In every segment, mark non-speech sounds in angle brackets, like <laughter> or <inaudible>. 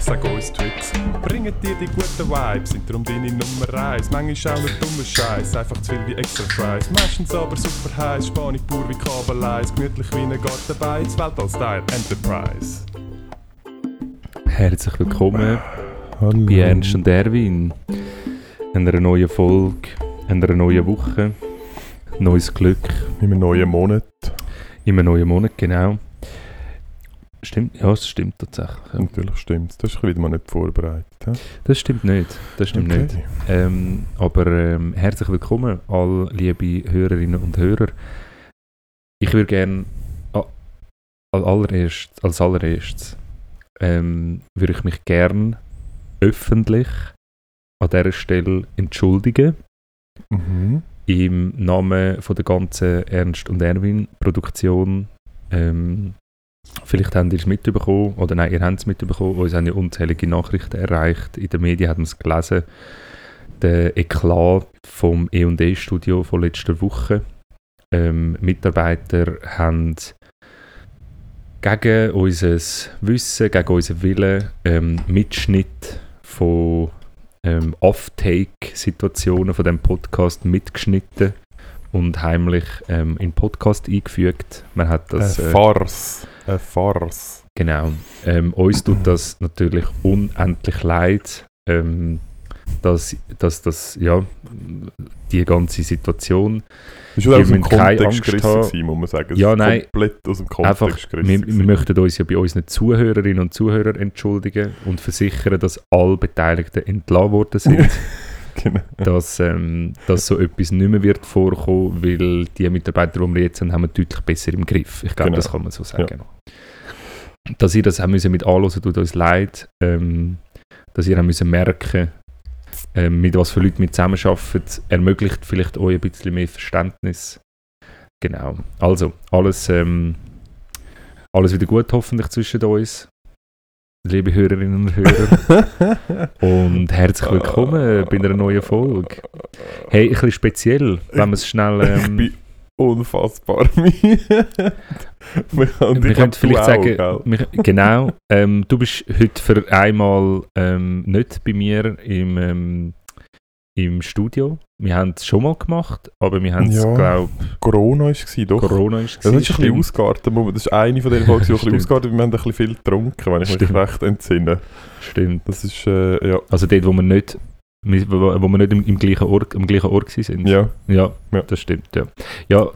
Sag uns Tricks, bringen dir die guten Vibes, sind darum deine Nummer 1. Manchmal auch nur dummer Scheiß, einfach zu viel wie extra Fries. Meistens aber super heiß, Spanisch pur wie Kabeleis, gemütlich wie ein Gartenbeiz, Weltall-Style Enterprise. Herzlich willkommen Hallo. bei Ernst und Erwin. Einer neuen Folge, einer neuen Woche, neues Glück In einem neuen Monat. in einem neuen Monat, genau. Stimmt, ja, es stimmt tatsächlich. Ja. Natürlich stimmt's. Das ist wieder mal nicht vorbereitet. hä? Das stimmt nicht, das stimmt Okay. nicht. Ähm, aber ähm, herzlich willkommen, all liebe Hörerinnen und Hörer. Ich würde gerne als allererst, als allererstes ähm, würde ich mich gern öffentlich an dieser Stelle entschuldigen Mhm. im Namen von der ganzen Ernst und Erwin Produktion. Ähm, vielleicht habt ihr es mitbekommen, oder nein, ihr habt es mitbekommen, uns haben ja unzählige Nachrichten erreicht. In den Medien hat man es gelesen. Der Eklat vom E&E-Studio von letzter Woche. Ähm, Mitarbeiter haben gegen unser Wissen, gegen unseren Willen ähm, Mitschnitt von ähm, Off-Take-Situationen von dem Podcast mitgeschnitten und heimlich ähm, in Podcast eingefügt. Man hat das Eine äh, Farce. Eine Farce. genau. Ähm, uns tut das natürlich unendlich leid, ähm, dass, dass das ja die ganze Situation war Wir aus dem Kontext gerissen, gewesen, muss man sagen. Es Ja, ist nein. Komplett aus dem Kontext Einfach, gerissen. wir, wir möchten uns ja bei unseren Zuhörerinnen und Zuhörern entschuldigen und versichern, dass alle Beteiligten entlassen worden sind. <laughs> Genau. <laughs> dass, ähm, dass so etwas nicht mehr wird vorkommen, weil die Mitarbeiter, die wir jetzt haben, haben wir deutlich besser im Griff. Ich glaube, Genau. das kann man so sagen. Dass ihr das haben müssen mit anhören, tut uns leid. Ähm, dass ihr haben müssen merken, ähm, mit was für Leuten wir zusammenarbeiten, ermöglicht vielleicht euch ein bisschen mehr Verständnis. Genau. Also, alles, ähm, alles wieder gut hoffentlich zwischen uns. Liebe Hörerinnen und Hörer. <laughs> Und herzlich willkommen bei einer neuen Folge. Hey, ein bisschen speziell, wenn wir es schnell. ich Ähm, bin unfassbar <laughs> wir ich können vielleicht sagen, auch, gell? wir, genau, ähm, du bist heute für einmal ähm, nicht bei mir im, ähm, im Studio. Wir haben es schon mal gemacht, aber wir haben es, Ja. glaube Corona war es, doch. Corona ist Ja, das ist ein bisschen ausgeartet. Das ist eine von den Folgen, die ein bisschen ausgeartet Wir haben ein bisschen viel getrunken, wenn ich Stimmt. mich recht entsinne. Stimmt. Das ist, äh, ja. Also dort, wo wir nicht, wo wir nicht im, im gleichen Ort, am gleichen Ort sind. Ja, Ja, Ja. das stimmt. Ja. ja,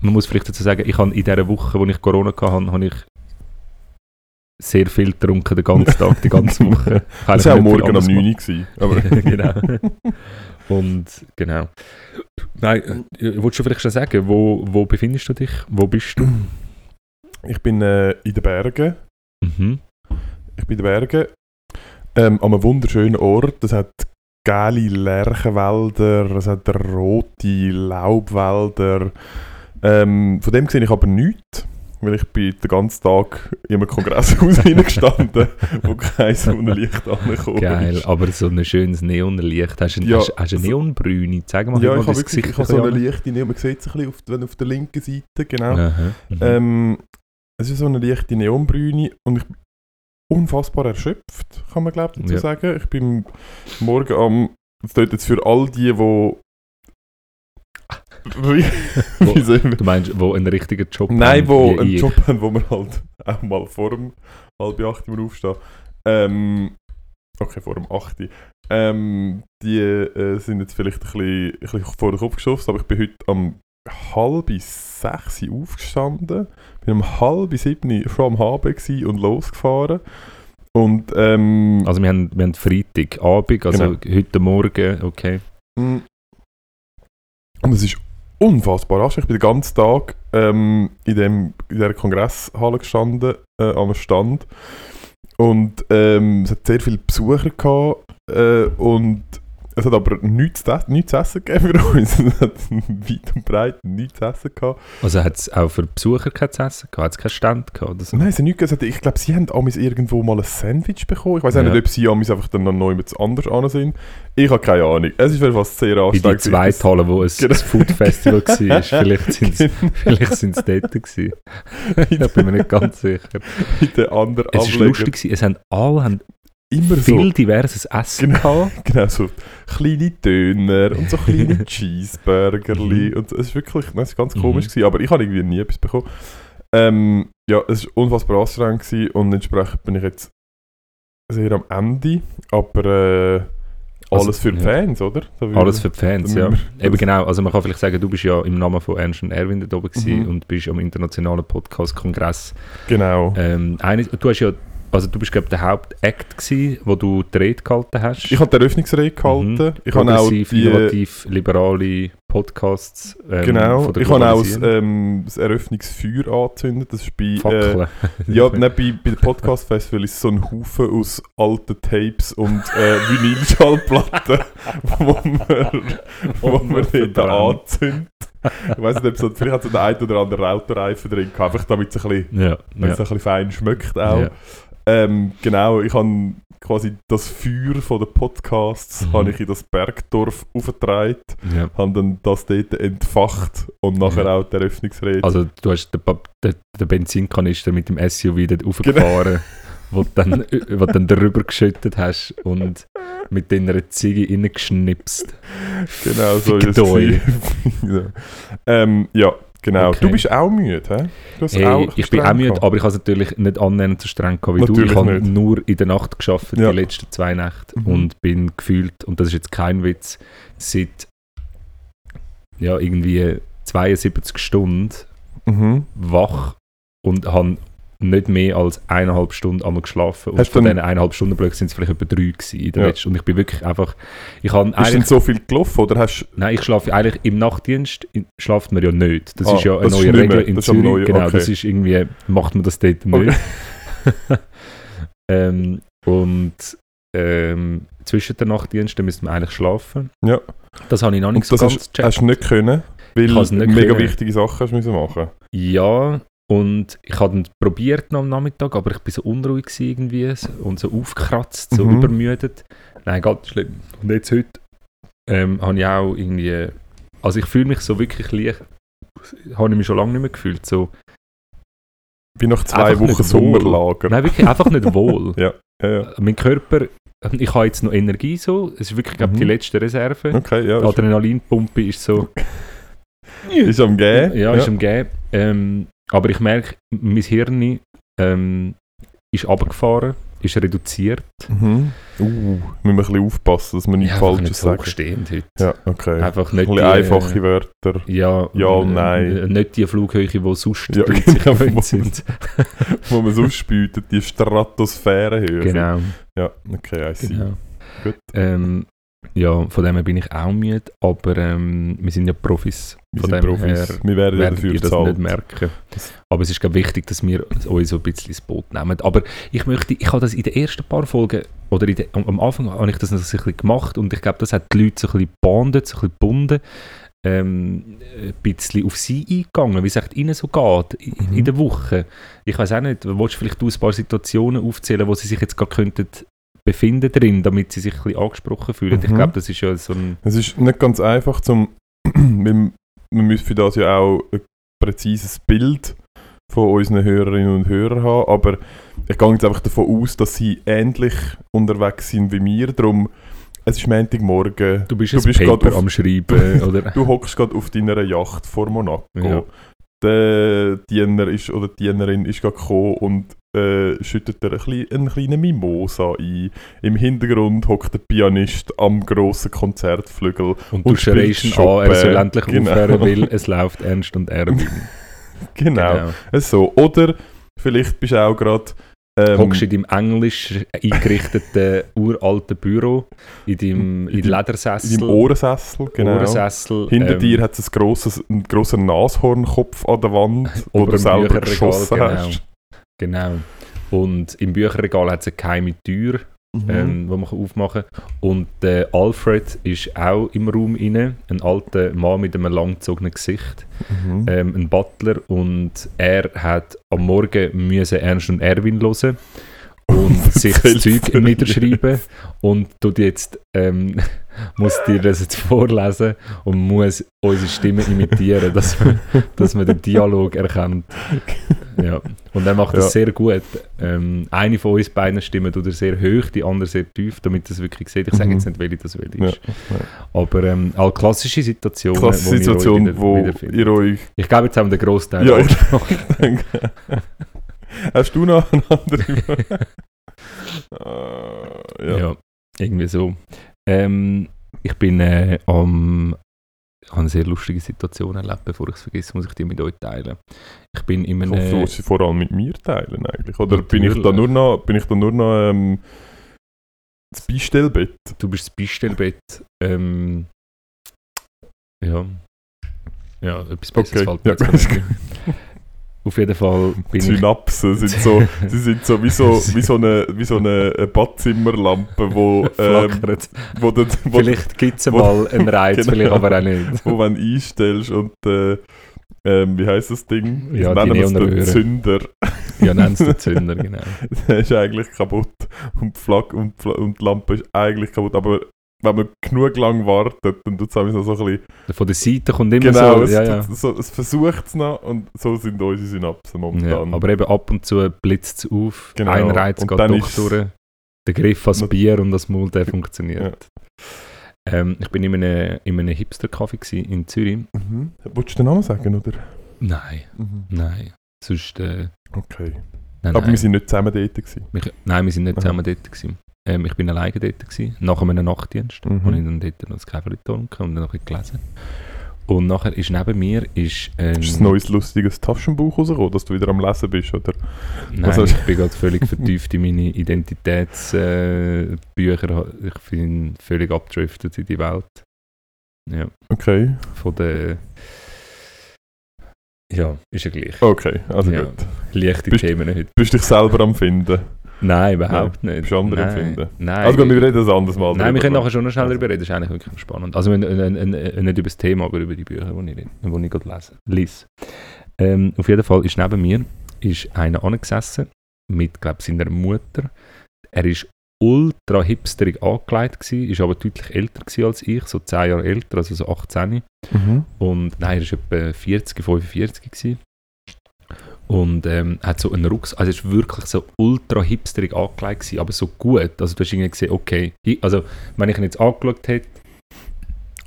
man muss vielleicht dazu sagen, ich habe in dieser Woche, wo ich Corona hatte, habe ich sehr viel getrunken, den ganzen Tag, die ganze Woche. <laughs> das war auch morgen um 9 Uhr. gewesen, Aber <laughs> genau. Und genau. Nein, äh, willst du vielleicht schon sagen, wo, wo befindest du dich? Wo bist du? <clears throat> ich bin äh, in den Bergen. Mhm. Ich bin in den Bergen. Ähm, an einem wunderschönen Ort. Es hat geile Lärchenwälder, es hat rote Laubwälder. Ähm, von dem sehe ich aber nichts. Weil ich bin den ganzen Tag in einem Kongresshaus <laughs> hineingestanden, wo kein Sonnenlicht angekommen Geil, ist. aber so ein schönes Neonlicht. Hast du Ja, hast, hast eine so- Neonbrüne? Zeig mal, Ja, mal ich habe wirklich ich habe so ein eine leichte Neon, man sieht es ein bisschen auf, wenn auf der linken Seite, genau. Aha, mhm. Ähm, es ist so eine leichte Neonbrüne und ich bin unfassbar erschöpft, kann man glaube ich dazu Ja. sagen. Ich bin morgen am, das tut jetzt für all die, die... Wo- Du meinst, wo einen richtigen Job Nein, <laughs> haben, wo einen ich. Job haben, wo man halt auch mal vor dem halb acht Uhr aufstehen. Ähm, okay, vor dem 8 Uhr. Ähm, die äh, sind jetzt vielleicht ein bisschen, ein bisschen vor den Kopf geschossen, aber ich bin heute am halb sechs aufgestanden, bin um halb sieben am HB und losgefahren. Und, ähm, Also wir haben, wir haben Freitagabend, also heute Morgen, okay. Mm. Und es ist unfassbar anstrengend. Ich bin den ganzen Tag ähm, in, dem, in dieser Kongresshalle gestanden, äh, am Stand. Und ähm, es hat sehr viele Besucher gehabt. Äh, und es hat aber nichts, zu- nichts zu essen gegeben für uns. <laughs> Es hat weit und breit nichts zu essen gehabt. Also hat es auch für Besucher kein zu essen gehabt? Hat es keinen Stand gehabt oder so? Nein, es hat nichts gesagt. Ich glaube, sie haben amis irgendwo mal ein Sandwich bekommen. Ich weiß Ja. nicht, ob sie amis einfach dann noch neu mit anders an sind. Ich habe keine Ahnung. Es ist jedenfalls sehr In die anstrengend. zweite Halle, wo ein, Genau. ein Food Festival <laughs> war. Vielleicht sind es vielleicht sind's dort gewesen. <laughs> Da bin ich mir nicht ganz sicher. in den anderen Es war lustig, gewesen. es haben alle haben Immer viel so, diverses Essen Genau. <laughs> genau so kleine Döner und so <laughs> kleine Cheeseburgerli. Mhm. und es ist wirklich, nein, es ist ganz Mhm. komisch gewesen, aber ich habe irgendwie nie etwas bekommen. Ähm, ja, es war unfassbar anstrengend gewesen und entsprechend bin ich jetzt sehr am Ende, aber äh, Also, alles für die ja. Fans, oder? Da würde- Alles für die Fans, da ja. Eben genau, also man kann vielleicht sagen, du bist ja im Namen von Ernst und Erwin dort oben Mhm. und bist am internationalen Podcast-Kongress. Genau. Ähm, eine, du hast ja, also du bist glaube ich der Hauptact gewesen, wo du die Rede gehalten hast. Ich habe die Eröffnungsrede gehalten. Mhm. Ich habe auch die, innovativ, liberale Podcasts ähm, Genau, ich habe auch das, ähm, das Eröffnungsfeuer angezündet. Das ist bei, äh, Fackeln. ja, nein, bei, bei dem Podcast-Festival ist so ein Haufen aus alten Tapes und äh, Vinylschallplatten, <laughs> wo man, wo man dort anzündet. Ich weiß nicht, ob so, vielleicht hat so der ein oder andere Autoreifen drin gehabt, einfach damit es ein bisschen, ja, ja. es ein bisschen fein schmeckt auch. Ja. Ähm, genau, ich habe quasi das Feuer von den Podcasts Mhm. habe ich in das Bergdorf aufgetragen, ja. habe dann das dort entfacht und nachher Ja. auch die Eröffnungsrede. Also du hast den, den, den Benzinkanister mit dem SUV dort Genau. aufgefahren, wo du dann, <laughs> wo dann darüber geschüttet hast und mit deiner Ziege reingeschnipst. Genau, so ist es. <laughs> Ja. Ähm, ja, genau. Okay. Du bist auch müde, hä? Hey, auch ich bin auch müde, gehabt. aber ich habe es natürlich nicht annähernd so streng gehabt wie Natürlich du. Ich habe nur in der Nacht geschafft, Ja. die letzten zwei Nächte Mhm. und bin gefühlt, und das ist jetzt kein Witz, seit ja, irgendwie 72 Stunden Mhm. wach und habe nicht mehr als eineinhalb Stunden einmal geschlafen. Und Hast von diesen eineinhalb Stunden Blöcken sind es vielleicht etwa drei gewesen in der Ja. letzten. Und ich bin wirklich einfach, ich habe Ist denn so viel gelaufen oder hast nein, ich schlafe eigentlich im Nachtdienst, in- schlaft man ja nicht. Das Ah, ist ja eine neue Regel in Zürich. neuen- genau, okay. das ist irgendwie, macht man das dort Okay. nicht. <laughs> ähm, und ähm, zwischen den Nachtdiensten müsste man eigentlich schlafen. Ja. Das habe ich noch und nicht so das ganz hast, gecheckt. hast du nicht können, weil mega können. wichtige Sachen hast du machen. Ja, und ich habe dann probiert noch am Nachmittag, aber ich bin so unruhig irgendwie und so aufgekratzt, so Mhm. übermüdet. Nein, ganz schlimm. Und jetzt heute ähm, habe ich auch irgendwie, also ich fühle mich so wirklich leicht, habe ich mich schon lange nicht mehr gefühlt, so, Wie nach zwei Wochen. Sommerlager. nein, wirklich einfach nicht wohl. <laughs> Ja, ja. Mein Körper, ich habe jetzt noch Energie so, es ist wirklich glaub, die Mhm. letzte Reserve. Okay, ja. Die Adrenalinpumpe ist so, <laughs> ist am Gehen. Ja, ist am Gehen. Ähm, aber ich merke, mein Hirn ähm, ist runtergefahren, ist reduziert. Mhm. Uh, müssen wir ein bisschen aufpassen, dass wir nichts einfach Falsches nicht sagen. hochstehend heute. Ja, okay. Einfach ein nicht bisschen einfache Wörter, ja, Ja und äh, nein. äh, Nicht die Flughöhe, die sonst Ja, die genau. gewöhnt sind. <laughs> wo man sonst spürt, die Stratosphäre höher. genau. Ja, okay, I see. genau. Gut. Ähm, ja, von dem her bin ich auch müde, aber ähm, wir sind ja Profis. Wir von sind dem Profis. her wir werden ja werdet dafür ihr das nicht merken. Aber es ist glaub, wichtig, dass wir euch so ein bisschen ins Boot nehmen. Aber ich möchte, ich habe das in den ersten paar Folgen, oder der, am, Anfang habe ich das noch ein bisschen gemacht und ich glaube, das hat die Leute so ein bisschen gebondet, so ein bisschen gebunden, ähm, ein bisschen auf sie eingegangen, wie es echt ihnen so geht in, Mhm. in der Woche. Ich weiß auch nicht, willst du vielleicht ein paar Situationen aufzählen, wo sie sich jetzt gerade könnten befinden drin, damit sie sich ein bisschen angesprochen fühlen. Ich Mhm. glaube, das ist ja so ein... Es ist nicht ganz einfach, zum, <clears throat> man müsste für das ja auch ein präzises Bild von unseren Hörerinnen und Hörern haben, aber ich gehe jetzt einfach davon aus, dass sie ähnlich unterwegs sind wie wir, darum, es ist Montagmorgen, Du bist Du bist Paper auf- am Schreiben, <laughs> oder? du hockst gerade auf deiner Yacht vor Monaco, Ja. der Diener ist, oder die Dienerin ist gerade gekommen und äh, schüttet er ein einen kleinen Mimosa ein. Im Hintergrund hockt der Pianist am grossen Konzertflügel Und du und schreist ihn an, er soll endlich Genau. aufhören, weil <laughs> es läuft ernst und Erwin. Genau. So. Oder vielleicht bist du auch gerade. Ähm, Hockst in deinem englisch eingerichteten uralten Büro, in deinem in In Ledersessel, in deinem Ohrensessel, genau. Ohrensessel, Hinter ähm, dir hat es ein grosses, einen grossen Nashornkopf an der Wand, wo du im selber geschossen genau. hast. Genau. Und im Bücherregal hat es eine geheime Tür, Mhm. ähm, die man aufmachen kann. Und der Alfred ist auch im Raum inne, ein alter Mann mit einem langgezogenen Gesicht, Mhm. ähm, ein Butler. Und er hat am Morgen müssen Ernst und Erwin hören und <laughs> sich das Zeug niederschreiben und tut jetzt ähm, muss dir das jetzt vorlesen und muss unsere Stimme imitieren, dass man, dass man den Dialog erkennt. Ja. Und er macht das Ja. sehr gut. Ähm, eine von uns beiden Stimmen tut er sehr hoch, die andere sehr tief, damit das wirklich sieht. Ich sage Mhm. jetzt nicht, welche das welche Ja, ist. Aber ähm, all klassische Situationen, Klasse wo ihr euch Situation, wo ihr euch Ich glaube, jetzt haben wir den Großteil Ja, ich denke. Hast du noch eine andere? <laughs> äh, ja. ja. irgendwie so. Ähm, ich bin äh, am. Ich habe eine sehr lustige Situation erlebt, bevor ich es vergesse, muss ich die mit euch teilen. Ich bin in Ich hoffe, du sie vor allem mit mir teilen eigentlich. Oder bin ich da nur noch, bin ich da nur noch ähm, das Beistellbett? Du bist das Beistellbett. Ähm, ja. Ja, etwas Besseres Okay, fällt mir ja, <laughs> jetzt ist gerade nicht. Auf jeden Fall bin ich. Synapsen sind so, <laughs> sie sind so wie so, wie so eine, wie so eine Badzimmerlampe, wo, <laughs> ähm, wo, du, wo, Vielleicht gibt es mal einen <laughs> Reiz, Genau. vielleicht aber auch nicht. wo man einstellst und äh, ähm, wie heißt das Ding? Ja, Wir nennen es den. Zünder. Ja, nennst du Zünder, genau. Der ist eigentlich kaputt und die, Flagge und die Lampe ist eigentlich kaputt. Aber wenn man genug lang wartet, dann tut es noch so ein bisschen... Von der Seite kommt immer Genau, so. es, Ja, ja. So, es versucht es noch und so sind unsere Synapsen Ja, momentan. aber eben ab und zu blitzt es auf, Genau. ein Reiz Und geht dann doch durch, der Griff ans Not- Bier und das Maul, der funktioniert. Ähm, ich bin in einem, in einem Hipster-Café in Zürich. Mhm. Wolltest du den Namen sagen, oder? Nein, Mhm. nein. Sonst, äh, Okay. nein, Aber nein. wir sind nicht zusammen dort gewesen. Mich- nein, wir sind nicht Aha. zusammen dort gewesen. Ähm, ich bin alleine dort gewesen, nach einem Nachtdienst. Mhm. Und ich dann dort noch das Käferli getrunken und dann noch ein gelesen. Und nachher ist neben mir ist, ähm, Ist ein neues, lustiges Taschenbuch rausgekommen, dass du wieder am Lesen bist, oder? Nein, Also- ich bin gerade völlig vertieft in meine Identitätsbücher. Äh, ich bin völlig abgedriftet in die Welt. Ja, Okay. von der... Ja, ist ja gleich. Okay, also Ja. gut. Leichte Bist- Themen heute. Bist dich selber am Finden? Nein, überhaupt nicht. bist Nein? Nein. Also gut, wir reden das anders mal Nein, wir können nachher schon noch schnell Also. darüber reden. Das ist eigentlich wirklich spannend. Also äh, nicht über das Thema, aber über die Bücher, die ich, die ich gerade lese. lese. Ähm, auf jeden Fall ist neben mir ist einer angesessen mit, glaube seiner Mutter. Er ist ultra hipsterig angelegt gewesen, ist aber deutlich älter als ich, so 10 Jahre älter, also so 18. Mhm. Und nein, er war etwa 40, 45 gewesen. Und ähm, hat so einen Rucksack, also er ist wirklich so ultra hipsterig angelegt gewesen, aber so gut. Also du hast irgendwie gesehen, okay, also wenn ich ihn jetzt angeschaut hätte,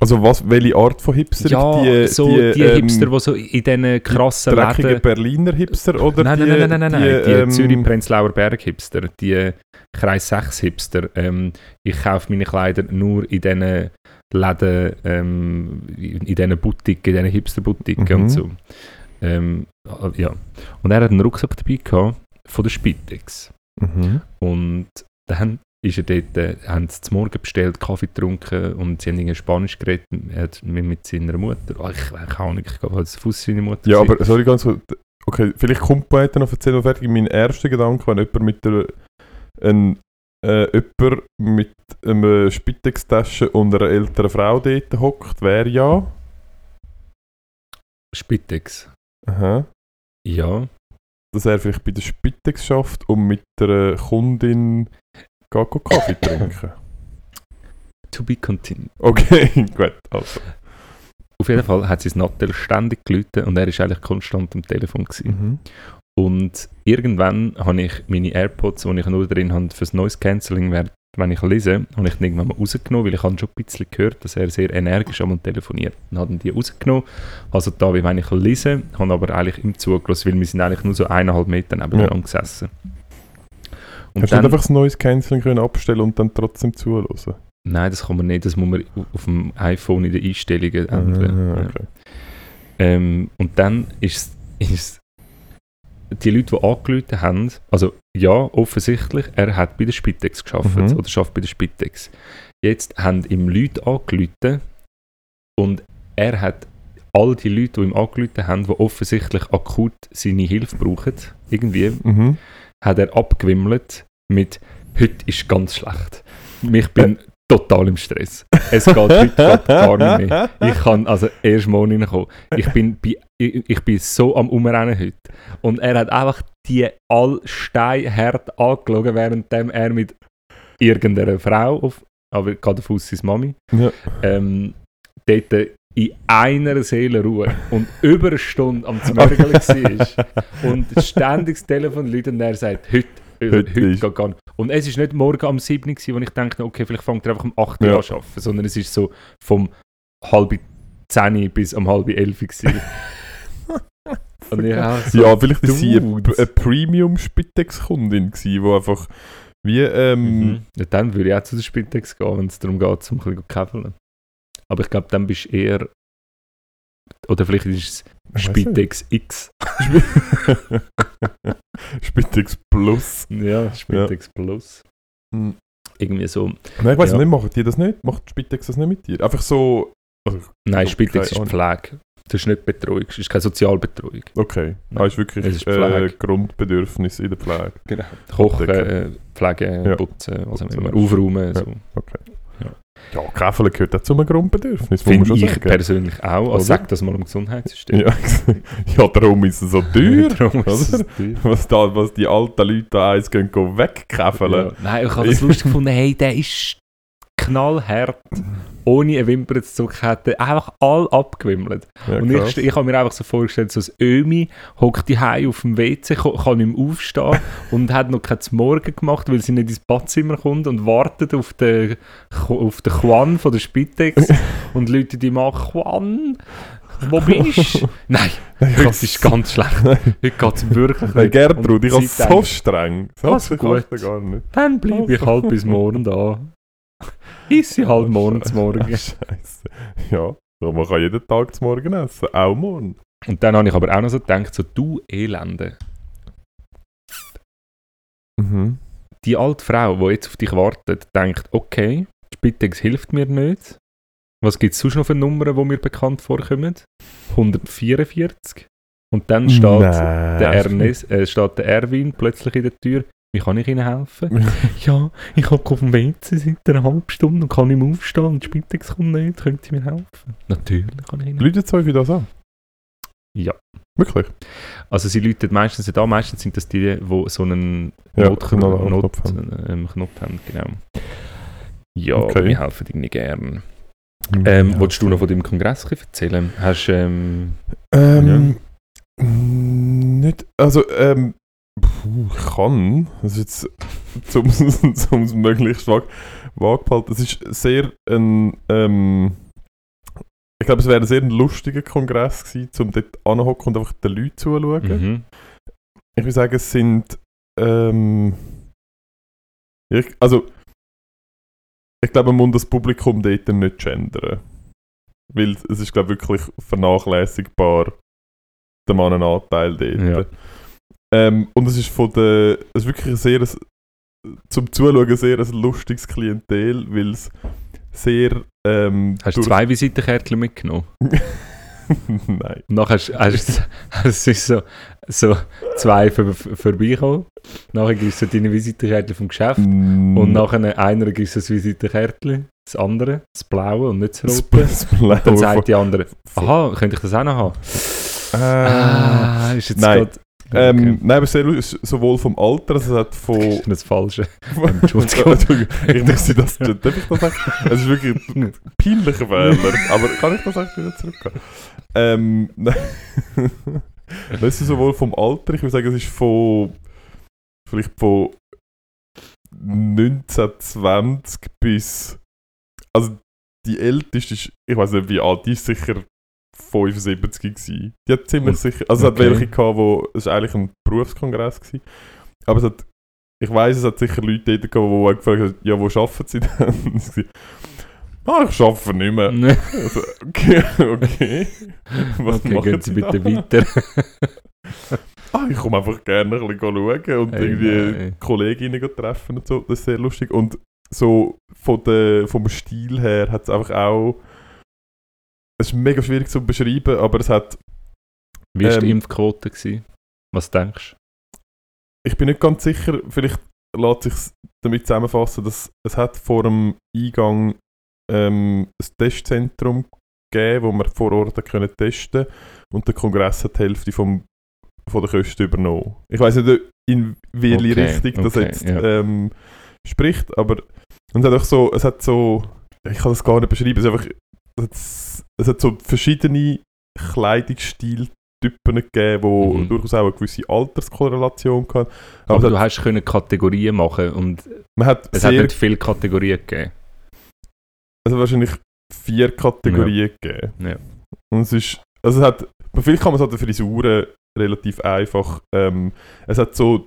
Also was, welche Art von Hipster? ja, so die, ähm, Hipster, die so in diesen krassen dreckige Läden... Berliner Hipster oder Nein, die, nein, nein, nein, nein, nein, die, die, ähm, Zürich-Prenzlauer Berg-Hipster, die Kreis 6-Hipster. Ähm, ich kaufe meine Kleider nur in diesen Läden, ähm, in diesen Boutiquen, in diesen Hipster-Boutiquen Mhm. und so. Ähm, ja. Und er hat einen Rucksack dabei gehabt von der Spitex. Mhm. Und dann ist er dort, äh, haben sie zum Morgen bestellt, Kaffee getrunken und sie haben irgendwie Spanisch geredet er hat mit, mit seiner Mutter. Oh, ich keine Ahnung, ich glaube, es Fuß seine Mutter. Ja, aber sorry, ganz kurz. Okay, vielleicht kommt Poeta noch erzählen noch fertig. Mein erster Gedanke, wenn jemand mit der ein, äh, jemand mit einer Spitex-Tasche und einer älteren Frau dort hockt, wäre ja. Spitex. Aha. Ja. dass er vielleicht bei der Spitex schafft und mit der Kundin geht go Kaffee trinken. <laughs> To be continued. Okay, <laughs> gut. Also. Auf jeden Fall hat sein Nattel ständig geläutet und er ist eigentlich konstant am Telefon gewesen. Mhm. Und irgendwann habe ich meine AirPods, die ich nur drin habe, fürs Noise Cancelling, während- wenn ich lese, habe ich die irgendwann mal rausgenommen, weil ich habe schon ein bisschen gehört, dass er sehr energisch am telefoniert. Dann habe ich die rausgenommen, also da, wie wenn ich lese, habe aber eigentlich ihm zugelassen, weil wir sind eigentlich nur so eineinhalb Meter nebeneinander gesessen. Und Hast du dann, nicht einfach ein neues Canceling können abstellen und dann trotzdem zuhören? nein, das kann man nicht, das muss man auf dem iPhone in den Einstellungen ändern. Ah, Ja. okay. Ähm, und dann ist es die Leute, die angerufen haben, also ja, offensichtlich, er hat bei der Spitex geschafft Mhm. oder schafft bei der Spitex. Jetzt haben ihm Leute angerufen und er hat all die Leute, die ihm angerufen haben, die offensichtlich akut seine Hilfe brauchen, irgendwie, Mhm. hat er abgewimmelt mit «Heute ist ganz schlecht. Ich bin total im Stress. Es geht heute <laughs> gar nicht mehr. Ich kann also erst morgen reinkommen. Ich bin, bei, ich, ich bin so am Umrennen heute. Und er hat einfach die all steinhart angeschaut, währenddem er mit irgendeiner Frau, auf, aber gerade auf seine Mami, Ja. ähm, dort in einer Seelenruhe und über eine Stunde am Zmörgeln <laughs> war und ständig das Telefon läutet und er sagt, heute, heute, nicht. Und es ist nicht morgen am 7. Uhr, wo ich dachte, okay, vielleicht fängt er einfach um 8 Uhr Ja. an zu arbeiten, sondern es ist so vom halb 10 bis um halb 11 Uhr. gewesen. <laughs> und ich auch so, ja, vielleicht ist sie eine, Premium-Spitex-Kundin die einfach wie, ähm, Mhm. Ja, dann würde ich auch zu der Spitex gehen, wenn es darum geht, zum ein bisschen zu käfeln. Aber ich glaube, dann bist du eher. Oder vielleicht ist es. Spitex X. <laughs> Spitex Plus. Ja, Spitex Plus. Mhm. Irgendwie so. Nein, ich weiß Ja. nicht, machen die das nicht? Macht Spitex das nicht mit dir? Einfach so, also, Nein, Ja, Spitex ist Pflege. Das ist nicht Betreuung, das ist keine Sozialbetreuung. okay. Nein. Ah, ist wirklich Es ist äh, Pflege. Grundbedürfnis in der Pflege. Genau. Kochen, äh, Pflegen, Ja. putzen, was auch Putzen, immer. ja. Aufräumen. Ja. So. Okay. Ja. Käfeln gehört auch zu einem Grundbedürfnis, muss man Finde schon ich sagen. persönlich auch. Also sag das mal im Gesundheitssystem. Ja, <laughs> ja, darum ist es so teuer. <laughs> Darum ist es teuer. Was, da, was die alten Leute da eins gehen, gehen wegkäfeln. Ja. Nein, ich habe das <laughs> lustig gefunden. Hey, der ist knallhart, ohne eine Wimper zu zucken, hat er einfach all abgewimmelt. Ja, und ich, ich habe mir einfach so vorgestellt, so ein Ömi hockt die auf dem WC, ko- kann nicht mehr aufstehen <laughs> und hat noch kein Morgen gemacht, weil sie nicht ins Badzimmer kommt und wartet auf den, auf den Juan von der Spitex <laughs> und Leute die machen Juan, wo bist du? <laughs> Nein, Ich heute ist ganz schlecht. Heute geht es wirklich Nein, nicht. Gertrud, ich sie so streng. Du gut. gar nicht. Dann bleibe ich halt bis morgen da. Ist sie halt morgen zu morgen. Scheiße. Ja, so, man kann jeden Tag zum Morgen essen. Auch morgen. Und dann habe ich aber auch noch so gedacht, so du Elende. Mhm. Die alte Frau, die jetzt auf dich wartet, denkt, okay, Spitex hilft mir nicht. Was gibt es sonst noch für Nummern, die mir bekannt vorkommen? 144. Und dann steht, Nein. der, Ernest, äh, steht der Erwin plötzlich in der Tür. Wie kann ich Ihnen helfen? <laughs> ja, ich habe auf dem WC seit einer halben Stunde und kann nicht mehr aufstehen und Spitex kommt nicht. Können Sie mir helfen? Natürlich kann ich Ihnen helfen. Leute für das an? Ja. Wirklich? Also sie läuten meistens an, meistens sind das die, die so einen Ja, Not, einen Not, Notknopf haben. ähm, Knopf haben. Genau. Ja, Okay. wir helfen irgendwie gern. Ähm, Ja. Wolltest du noch von deinem Kongress erzählen? Hast ähm, Ähm, mm, Nicht, also, ähm, puh, kann, das ist jetzt, <laughs> zum zum es möglichst vag, vag behalten, es ist sehr ein, ähm, ich glaube, es wäre ein sehr lustiger Kongress gewesen, um dort anhocken und einfach den Leuten zuzuschauen. mhm. Ich würde sagen, es sind, ähm, ich, also, ich glaube, man muss das Publikum dort nicht gendern. Weil es ist, glaube ich, wirklich vernachlässigbar, der Mannenanteil dort. Ja. Ähm, und es ist von der, es ist wirklich ein sehr, zum Zuschauen sehr ein lustiges Klientel, weil es sehr, ähm, hast du zwei Visitenkärtchen mitgenommen? <laughs> Nein. Und nachher hast, hast, hast du so, so zwei vor, vorbeikommen. Nachher gibst du deine Visitenkärtchen vom Geschäft. Mm. Und nachher einer gibst du das Visitenkärtchen, das andere, das blaue und nicht das rote. das Blaue Dann sagt die andere, <laughs> aha, könnte ich das auch noch haben? Äh, Ah, ist jetzt nein. Ähm, Okay. Nein, aber sehr lustig, sowohl vom Alter, also es hat von... Das ist das Falsche. <laughs> Entschuldigung. <laughs> ich dachte, das, darf ich das sagen? Es ist wirklich ein peinlicher Fehler, aber kann ich das echt wieder zurückgehen? Ähm, <laughs> nein. Das ist sowohl vom Alter, ich würde sagen, es ist von... vielleicht von 1920 bis... Also die älteste ist, ich weiß nicht wie alt, die ist sicher 75 gewesen. Die hat ziemlich sicher, also es okay. hat welche gehabt, wo, es war eigentlich ein Berufskongress gewesen, aber es hat ich weiß, es hat sicher Leute dort gegeben, die gefragt haben, ja, wo arbeiten sie denn? Und ich gesagt, ah, ich arbeite nicht mehr. Also, okay, okay. <laughs> Was okay, machen gehen Sie Sie bitte da? weiter. <laughs> Ah, ich komme einfach gerne ein bisschen schauen und Hey, irgendwie nein. Kolleginnen treffen und so. Das ist sehr lustig. Und so von der, vom Stil her hat es einfach auch. Es ist mega schwierig zu beschreiben, aber es hat. Wie war die Ähm, Impfquote? Gewesen? Was denkst Ich bin nicht ganz sicher, vielleicht lässt sich damit zusammenfassen, dass es hat vor dem Eingang ähm, ein Testzentrum gegeben, wo wir vor Ort können testen und der Kongress hat die Hälfte vom, von der Kosten übernommen. Ich weiß nicht, in welche Okay, Richtung das okay, jetzt ja. ähm, spricht, aber und es hat auch so, es hat so, ich kann das gar nicht beschreiben, es, ist einfach, es, hat so verschiedene Kleidungsstiltypen gegeben, wo Mhm. durchaus auch eine gewisse Alterskorrelation kann. Aber, Aber, du hat, hast können Kategorien machen und hat es hat nicht viele Kategorien gegeben. also wahrscheinlich vier Kategorien gegeben. Ja. Und es ist, also es hat, vielleicht kann man es an den Frisuren relativ einfach, ähm, es hat so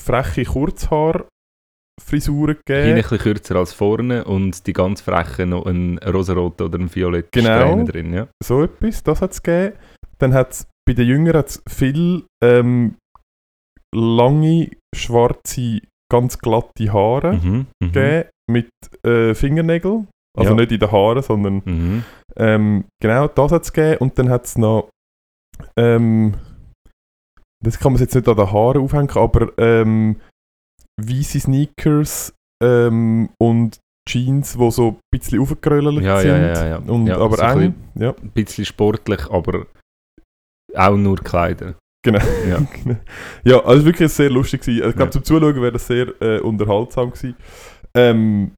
freche Kurzhaar-Frisuren Hinten gegeben. ein bisschen kürzer als vorne und die ganz frechen noch einen rosaroten oder einen violetten Genau. Strähne drin. Ja. so etwas, das hat es gegeben. Dann hat es bei den Jüngeren hat's viel ähm, lange, schwarze, ganz glatte Haare Mhm. Mhm. gegeben mit äh, Fingernägeln. Also Ja. nicht in den Haaren, sondern Mhm. ähm, genau das hat es gegeben. Und dann hat es noch ähm, das kann man jetzt nicht an den Haaren aufhängen, aber ähm, weiße Sneakers ähm, und Jeans, die so ein bisschen aufgerollt Ja, sind. ja, ja, ja. Und, aber so ein eng. Ja. Ein bisschen sportlich, aber auch nur Kleider. Genau. Ja. <laughs> ja, also wirklich sehr lustig gewesen. Also, Ich glaube, zum Zuschauen wäre das sehr äh, unterhaltsam gewesen. Ähm,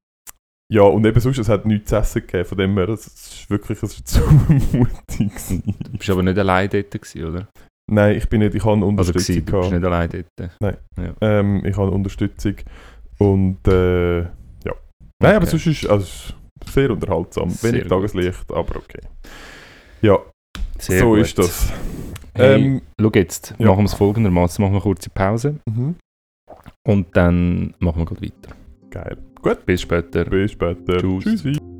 ja, und eben sonst, es hat nichts zu essen gegeben, von dem her, es ist wirklich <laughs> zu mutig. Du bist aber nicht allein dort, gewesen, oder? Nein, ich bin nicht, ich habe Also Unterstützung gewesen, du bist nicht allein dort. Ähm, ich habe Unterstützung und äh, ja. Nein, aber Okay. sonst ist also, es ist sehr unterhaltsam. Sehr Wenig gut. Tageslicht, aber okay. Ja, Sehr so gut. ist das. Hey, Ähm, schau jetzt, ja. machen wir es folgendermaßen. Machen wir eine kurze Pause mhm. und dann machen wir gleich weiter. Geil. Gut, Bis später. bis später. Tschüss. Tschüssi.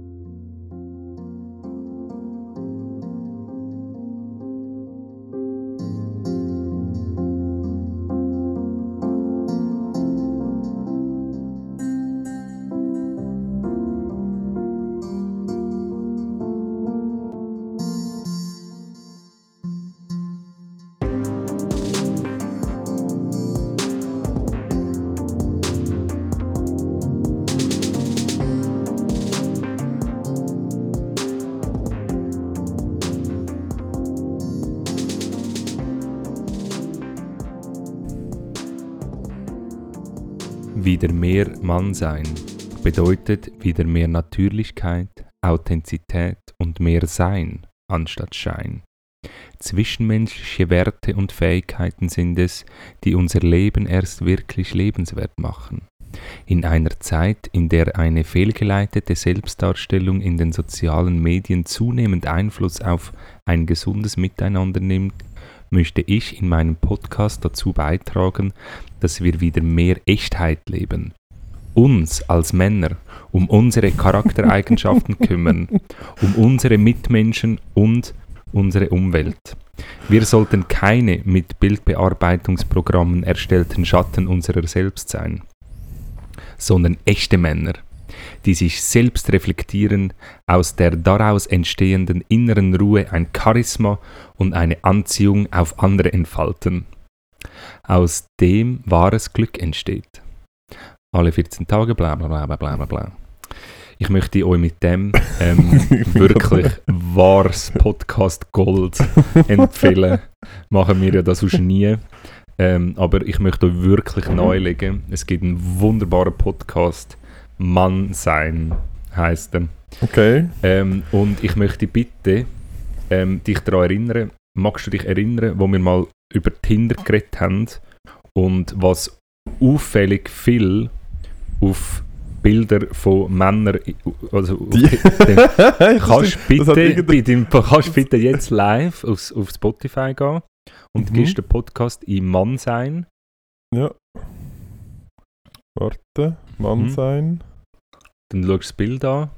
Mehr Mann sein bedeutet wieder mehr Natürlichkeit, Authentizität und mehr Sein anstatt Schein. Zwischenmenschliche Werte und Fähigkeiten sind es, die unser Leben erst wirklich lebenswert machen. In einer Zeit, in der eine fehlgeleitete Selbstdarstellung in den sozialen Medien zunehmend Einfluss auf ein gesundes Miteinander nimmt, möchte ich in meinem Podcast dazu beitragen, dass wir wieder mehr Echtheit leben. Uns als Männer um unsere Charaktereigenschaften <laughs> kümmern, um unsere Mitmenschen und unsere Umwelt. Wir sollten keine mit Bildbearbeitungsprogrammen erstellten Schatten unserer selbst sein, sondern echte Männer, die sich selbst reflektieren, aus der daraus entstehenden inneren Ruhe ein Charisma und eine Anziehung auf andere entfalten. Aus dem wahres Glück entsteht. Alle 14 Tage, bla bla bla bla bla bla. Ich möchte euch mit dem ähm, <laughs> wirklich wahres Podcast Gold <laughs> empfehlen. Machen wir ja das sonst nie. Ähm, aber ich möchte euch wirklich nahelegen. Es gibt einen wunderbaren Podcast. Mann sein heißt er. Okay. Ähm, und ich möchte bitte ähm, dich daran erinnern, magst du dich erinnern, wo wir mal über Tinder geredet haben und was auffällig viel auf Bilder von Männern, also auf Die- <laughs> kannst bitte, bei deinem, kannst bitte jetzt live aufs, auf Spotify gehen und Mhm. gibst den Podcast in Mann sein Ja. Warte, Mann Mhm. sein. Dann schaust du das Bild an.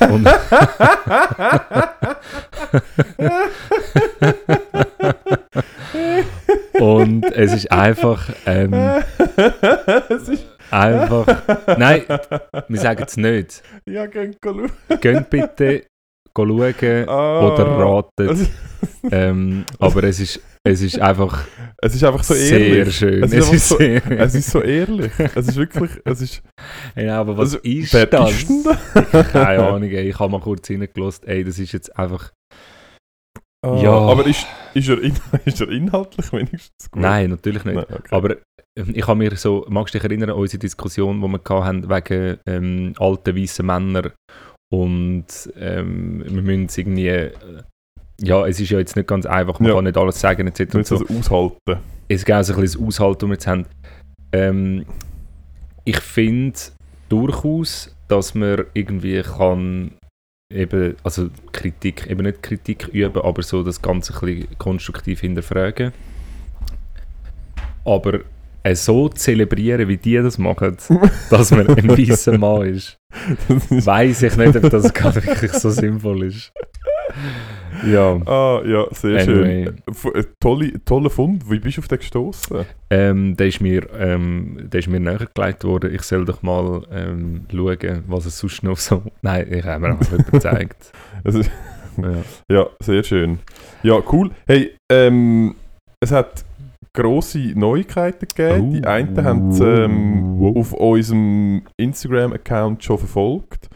Und <laughs> <laughs> Und es ist einfach, ähm, es ist. einfach, nein, wir sagen es nicht. Ja, gehen schauen. Geht bitte schauen Ah, oder raten. Es, Ähm, aber es ist, es ist einfach es ist einfach so sehr ehrlich. schön. Es Es ist so- sehr, Es ist so ehrlich. Es ist wirklich. Es ist. ja, aber was Also, ist das? ist? Keine Ahnung, ey. ich habe mal kurz reingelassen. Ey, das ist jetzt einfach. Ah, Ja. Aber ist, ist, er in, <laughs> ist er inhaltlich wenigstens gut? Nein, natürlich nicht. Nein, okay. Aber ähm, ich habe mir so, magst du dich erinnern an unsere Diskussion, die wir hatten wegen ähm, alten weißen Männern und ähm, wir müssen es irgendwie, äh, ja, es ist ja jetzt nicht ganz einfach, man Ja. kann nicht alles sagen etc. Nicht so. so aushalten. Es gibt auch so ein bisschen das Aushalten, das wir jetzt haben. Ähm, ich finde durchaus, dass man irgendwie kann eben, also Kritik, eben nicht Kritik üben, aber so das Ganze ein bisschen konstruktiv hinterfragen. Aber äh, so zelebrieren, wie die das machen, <laughs> dass man ein weißer Mann ist- weiß ich nicht, ob das gerade wirklich so sinnvoll ist. Ja, ah, ja, sehr Anyway. schön. Äh, tolle, toller Fund. Wie bist du auf den gestoßen? ähm, der, ist mir, ähm, der ist mir nahegelegt worden. Ich soll doch mal ähm, schauen, was es sonst noch so... Nein, ich habe mir einfach <laughs> gezeigt. Also, Ja. <laughs> ja, sehr schön. Ja, cool. Hey, ähm, es hat grosse Neuigkeiten gegeben. Die Oh. einen haben es ähm, auf unserem Instagram-Account schon verfolgt.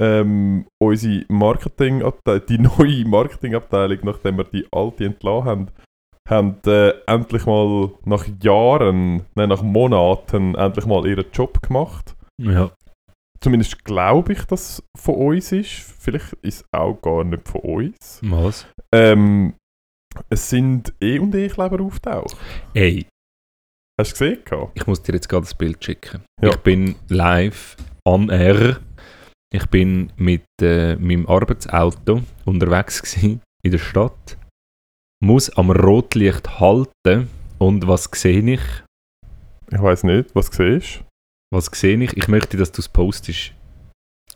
Ähm, unsere Marketingabteilung, die neue Marketingabteilung, nachdem wir die alte entlassen haben, haben äh, endlich mal nach Jahren, nein, nach Monaten endlich mal ihren Job gemacht. ja. Zumindest glaube ich, dass es von uns ist. Vielleicht ist es auch gar nicht von uns. Was? Ähm, es sind E&E-Kleber auftaucht. Ey, Hast du gesehen? ich muss dir jetzt gerade das Bild schicken. Ja. Ich bin live on air. Ich bin mit äh, meinem Arbeitsauto unterwegs gewesen in der Stadt. Muss am Rotlicht halten. Und was sehe ich? Ich weiß nicht, was du siehst. Was sehe ich? Ich möchte, dass du es postest.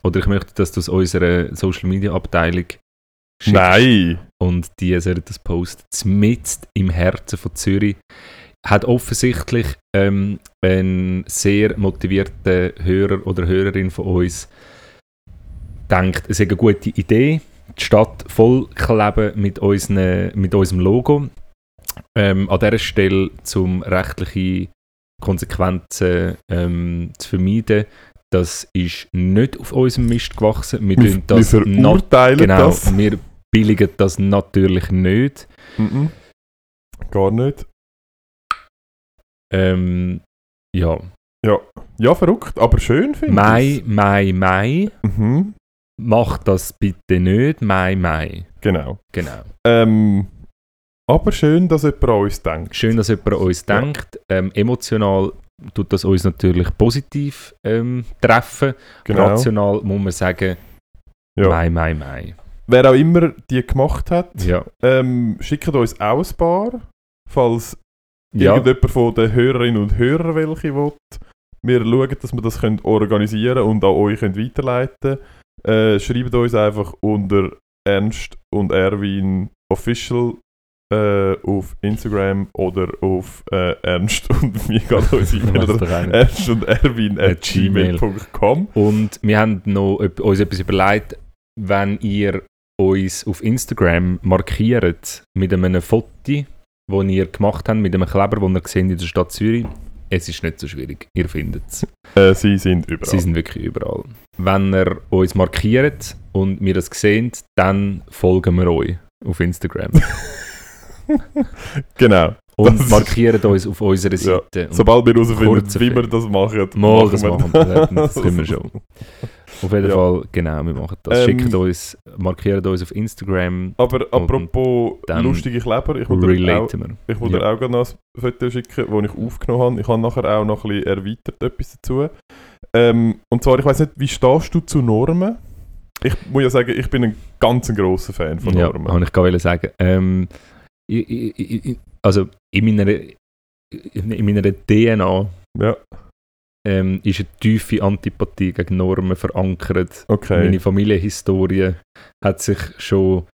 Oder ich möchte, dass du es unserer Social Media Abteilung schickst. Nein! Und die sollen das posten. Mitten im Herzen von Zürich. Hat offensichtlich ähm, ein sehr motivierter Hörer oder Hörerin von uns denkt, es ist eine gute Idee, die Stadt vollkleben mit, unseren, mit unserem Logo. Ähm, an dieser Stelle, um rechtliche Konsequenzen ähm, zu vermeiden, das ist nicht auf unserem Mist gewachsen. Wir, Wir, das wir verurteilen genau, das. wir billigen das natürlich nicht. Mhm. Gar nicht. Ähm, ja, Ja. ja, verrückt, aber schön finde Mai, ich. Mai, Mai. Mhm. Mach das bitte nicht. Mai, Mai. Genau. Genau. Ähm, aber schön, dass jemand an uns denkt. Schön, dass jemand an uns Ja. denkt. Ähm, emotional tut das uns natürlich positiv ähm, treffen. Genau. Rational muss man sagen, Ja. Mai, Mai, Mai. Wer auch immer die gemacht hat, Ja. ähm, schickt uns auch ein paar, falls Ja, irgendjemand von den Hörerinnen und Hörern welche will. Wir schauen, dass wir das können organisieren und an euch können weiterleiten äh, Schreibt uns einfach unter Ernst und Erwin Official äh, auf Instagram oder auf äh, Ernst und wie geht unsere E-Mail? Ernst und Erwin At gmail.com. Und wir haben noch uns etwas überlegt, wenn ihr uns auf Instagram markiert mit einem Foto, das ihr gemacht habt, mit einem Kleber, den ihr seht in der Stadt Zürich. Es ist nicht so schwierig, ihr findet es. Äh, sie sind überall. Sie sind wirklich überall. Wenn ihr uns markiert und wir das sehen, dann folgen wir euch auf Instagram. <laughs> genau. Und Das- markiert uns auf unserer Ja. Seite. Und Sobald wir herausfinden, wie wir das machen, Mal, das wir machen wir. Das <laughs> können wir schon. <laughs> Auf jeden Ja. Fall, genau, wir machen das. Ähm, Schickt uns, markiert uns auf Instagram, Aber apropos lustige Kleber, ich wollte dir auch, ich wollte Ja. auch gerne noch ein Foto schicken, das ich aufgenommen habe. Ich habe nachher auch noch ein bisschen erweitert etwas dazu. Ähm, und zwar, ich weiß nicht, wie stehst du zu Normen? Ich muss ja sagen, ich bin ein ganz grosser Fan von Ja, Normen. habe ich gerade sagen. Ähm, ich, ich, ich, also in meiner in, in meiner DNA Ja, ähm, ist eine tiefe Antipathie gegen Normen verankert. okay. Meine Familienhistorie hat sich schon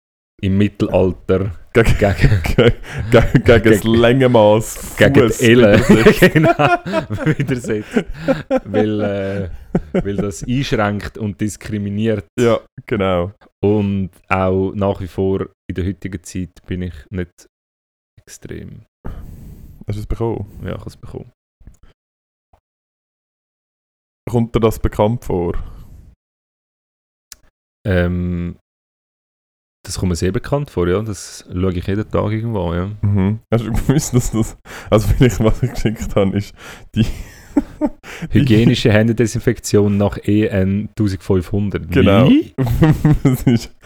im Mittelalter Gegen, gegen, <laughs> gegen, gegen, gegen das Längenmaß gegen die Elle <laughs> genau, <laughs> widersetzt. weil, äh, weil das einschränkt und diskriminiert. Ja, genau. Und auch nach wie vor in der heutigen Zeit bin ich nicht extrem. Hast du es bekommen? Ja, ich habe es bekommen. Kommt dir das bekannt vor? Ähm, das kommt mir sehr bekannt vor, ja. Das schaue ich jeden Tag irgendwo, ja. Mhm. Hast du gewusst, dass das. Also, vielleicht, was ich geschickt habe, ist die. <laughs> Hygienische Händedesinfektion nach EN 1500. Genau. Es, <laughs> ist,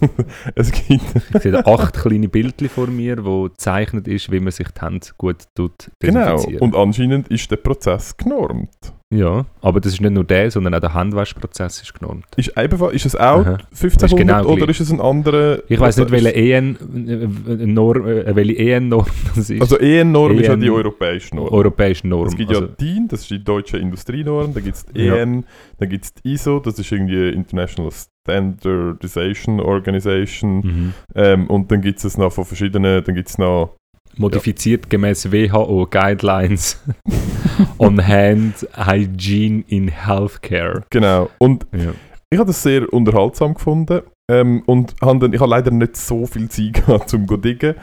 <laughs> es gibt. Ich sehe acht kleine Bildchen vor mir, wo gezeichnet ist, wie man sich die Hände gut tut Genau. Und anscheinend ist der Prozess genormt. ja, aber das ist nicht nur der, sondern auch der Handwaschprozess ist genormt. Ist, ebenfalls, ist es auch Aha. 1500 genau oder gleich. ist es ein anderer. Ich weiß nicht, Prozess? welche EN, äh, Norm, äh, welche EN-Norm das ist. Also EN-Norm ist ja die EN europäische Norm. Europäische Norm. Es gibt also, ja DIN, das ist die deutsche Industrienorm, dann gibt es die Ja. EN, dann gibt es die ISO, das ist irgendwie International Standardization Organization mhm. ähm, und dann gibt es noch von verschiedenen, dann gibt es noch Modifiziert gemäß WHO Guidelines <laughs> on Hand Hygiene in Healthcare. genau und Ja. ich habe das sehr unterhaltsam gefunden ähm, und habe dann, ich habe leider nicht so viel Zeit <laughs> gehabt, zum zu diggen,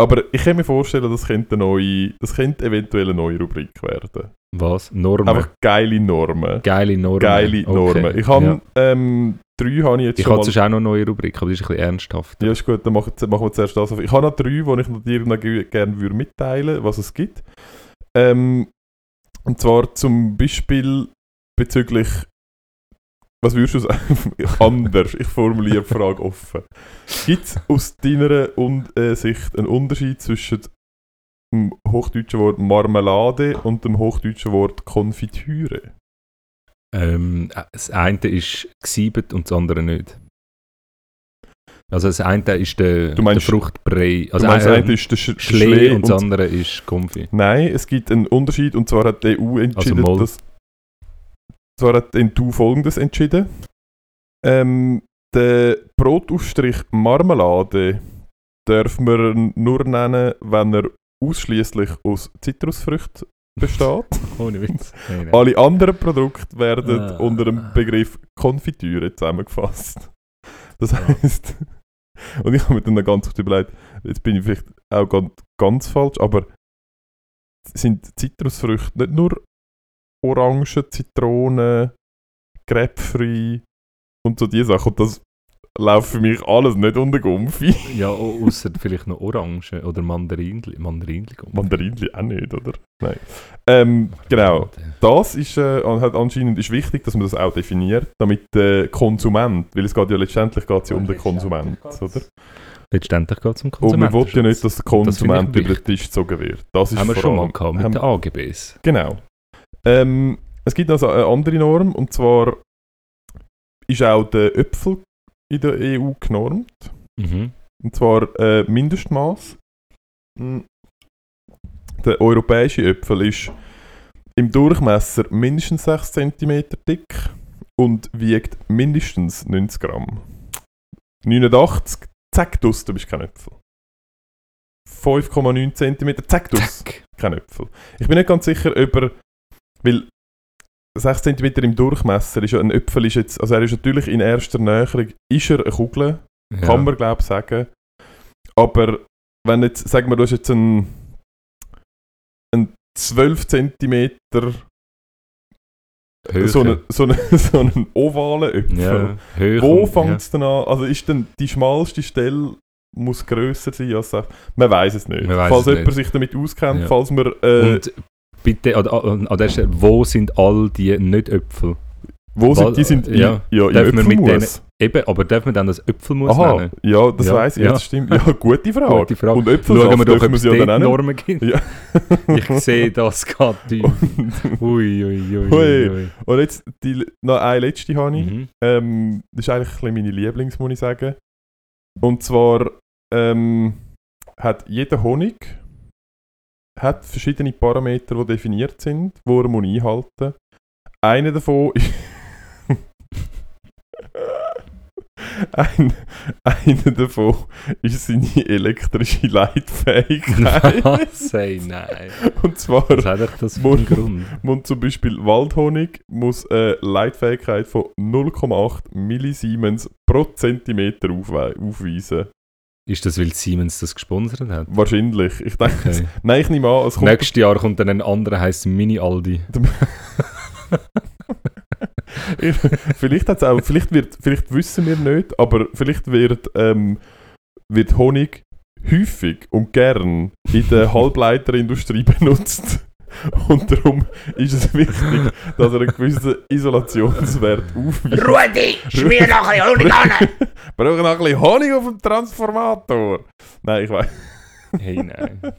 aber ich kann mir vorstellen, das könnte, eine neue, das könnte eventuell eine neue Rubrik werden. Was? Normen? Einfach geile Normen. Geile Normen. Geile Okay. Normen. Ich habe ja. ähm, drei habe ich jetzt Ich schon habe mal sonst auch noch eine neue Rubrik, aber die ist ein bisschen ernsthaft. Ja, ist gut, dann machen, machen wir zuerst das. Ich habe noch drei, die ich dir noch ge- gerne würde mitteilen was es gibt. Ähm, und zwar zum Beispiel bezüglich. Was würdest du sagen? <laughs> Anders. Ich formuliere die Frage offen. Gibt es aus deiner äh, Sicht einen Unterschied zwischen dem hochdeutschen Wort Marmelade und dem hochdeutschen Wort Konfitüre? Ähm, das eine ist gesiebt und das andere nicht. Also das eine ist der, meinst- der Fruchtbrei. Also meinst, äh, das eine ist der Sch Schlee Schlee und das andere ist Konfi. Nein, es gibt einen Unterschied und zwar hat die EU entschieden, Also dass. Zwar hat die EU folgendes entschieden. Ähm, der Brotaufstrich Marmelade darf man nur nennen, wenn er ausschließlich aus Zitrusfrüchten besteht. <laughs> Ohne Witz. Nein. Alle anderen Produkte werden Ah. unter dem Begriff Konfitüre zusammengefasst. Das heißt, <laughs> und ich habe mir dann ganz oft überlegt, jetzt bin ich vielleicht auch ganz, ganz falsch, aber sind Zitrusfrüchte nicht nur Orangen, Zitronen, Grapefruit und so diese Sachen? Und das läuft für mich alles nicht unter Gumpfi. Ja, au- ausser vielleicht noch Orange oder Mandarinli. Mandarinli. Mandarinli auch nicht, oder? Nein. Ähm, genau. Das ist äh, anscheinend ist wichtig, dass man das auch definiert, damit der Konsument, weil es geht ja letztendlich geht's ja um den Konsument, oder? Letztendlich geht es um Und man will ja nicht, dass der Konsument über den. Tisch gezogen wird. Das ist haben wir schon mal gehabt mit haben- den AGBs. Genau. Ähm, es gibt also eine andere Norm und zwar ist auch der Äpfel in der EU genormt. Mhm. Und zwar äh, Mindestmaß. Mm. Der europäische Äpfel ist im Durchmesser mindestens 6 cm dick und wiegt mindestens 90 Gramm. 89, zack, dus, du bist kein Äpfel. 5,9 cm, zack, dus, Zack. kein Äpfel. Ich bin nicht ganz sicher, ob er, weil 6 cm im Durchmesser ist ja ein Äpfel, ist jetzt, also er ist natürlich in erster Näherung, ist er eine Kugel, Ja. kann man glaube ich sagen. Aber wenn jetzt, sagen wir, du hast jetzt einen, einen 12 cm so einen, so, einen, <laughs> so einen ovalen Äpfel. ja, Wo fängt es denn an? Also ist denn die schmalste Stelle muss grösser sein als? Man weiß es nicht. Falls es jemand nicht. sich damit auskennt, Ja. falls man ja. äh, bitte, an, an, an der Stelle, wo sind all die Nicht-Äpfel? wo sind die sind ja, in, ja, im darf man mit Äpfelmus. Eben, aber darf man dann das Äpfelmus Aha, nennen? ja, das Ja, weiss ich, ja. das stimmt. Ja, gute Frage. Gute Frage. Und Äpfelsaft Schauen wir doch, dürfen ob wir es ja dann Normen gibt. Ja. <laughs> Ich sehe das gerade. Ui, ui, ui. Und jetzt die, noch eine letzte habe ich. Mhm. Ähm, das ist eigentlich ein meine Lieblings, muss ich sagen. Und zwar ähm, hat jeder Honig hat verschiedene Parameter, die definiert sind, die er muss einhalten muss. Einer davon <laughs> ist. Ein, einer davon ist seine elektrische Leitfähigkeit. <laughs> Was? Ey, nein. Und zwar Was hat das einen Grund? muss zum Beispiel Waldhonig muss eine Leitfähigkeit von 0,8 Millisiemens pro Zentimeter aufwe- aufweisen. Ist das, weil Siemens das gesponsert hat? Wahrscheinlich. Ich denke, Okay. nein, ich nehme an, es kommt Nächstes Jahr kommt dann ein anderer, heisst Mini-Aldi. vielleicht hat's auch, vielleicht wird, vielleicht wissen wir nicht, aber vielleicht wird, ähm, wird Honig häufig und gern in der Halbleiterindustrie <laughs> benutzt. <laughs> Und darum ist es wichtig, dass er einen gewissen Isolationswert aufweist. Rudi, schmier noch ein Honig an! <laughs> Brauchen noch ein bisschen Honig auf dem Transformator. Nein, ich weiß. Hey, nein. <laughs>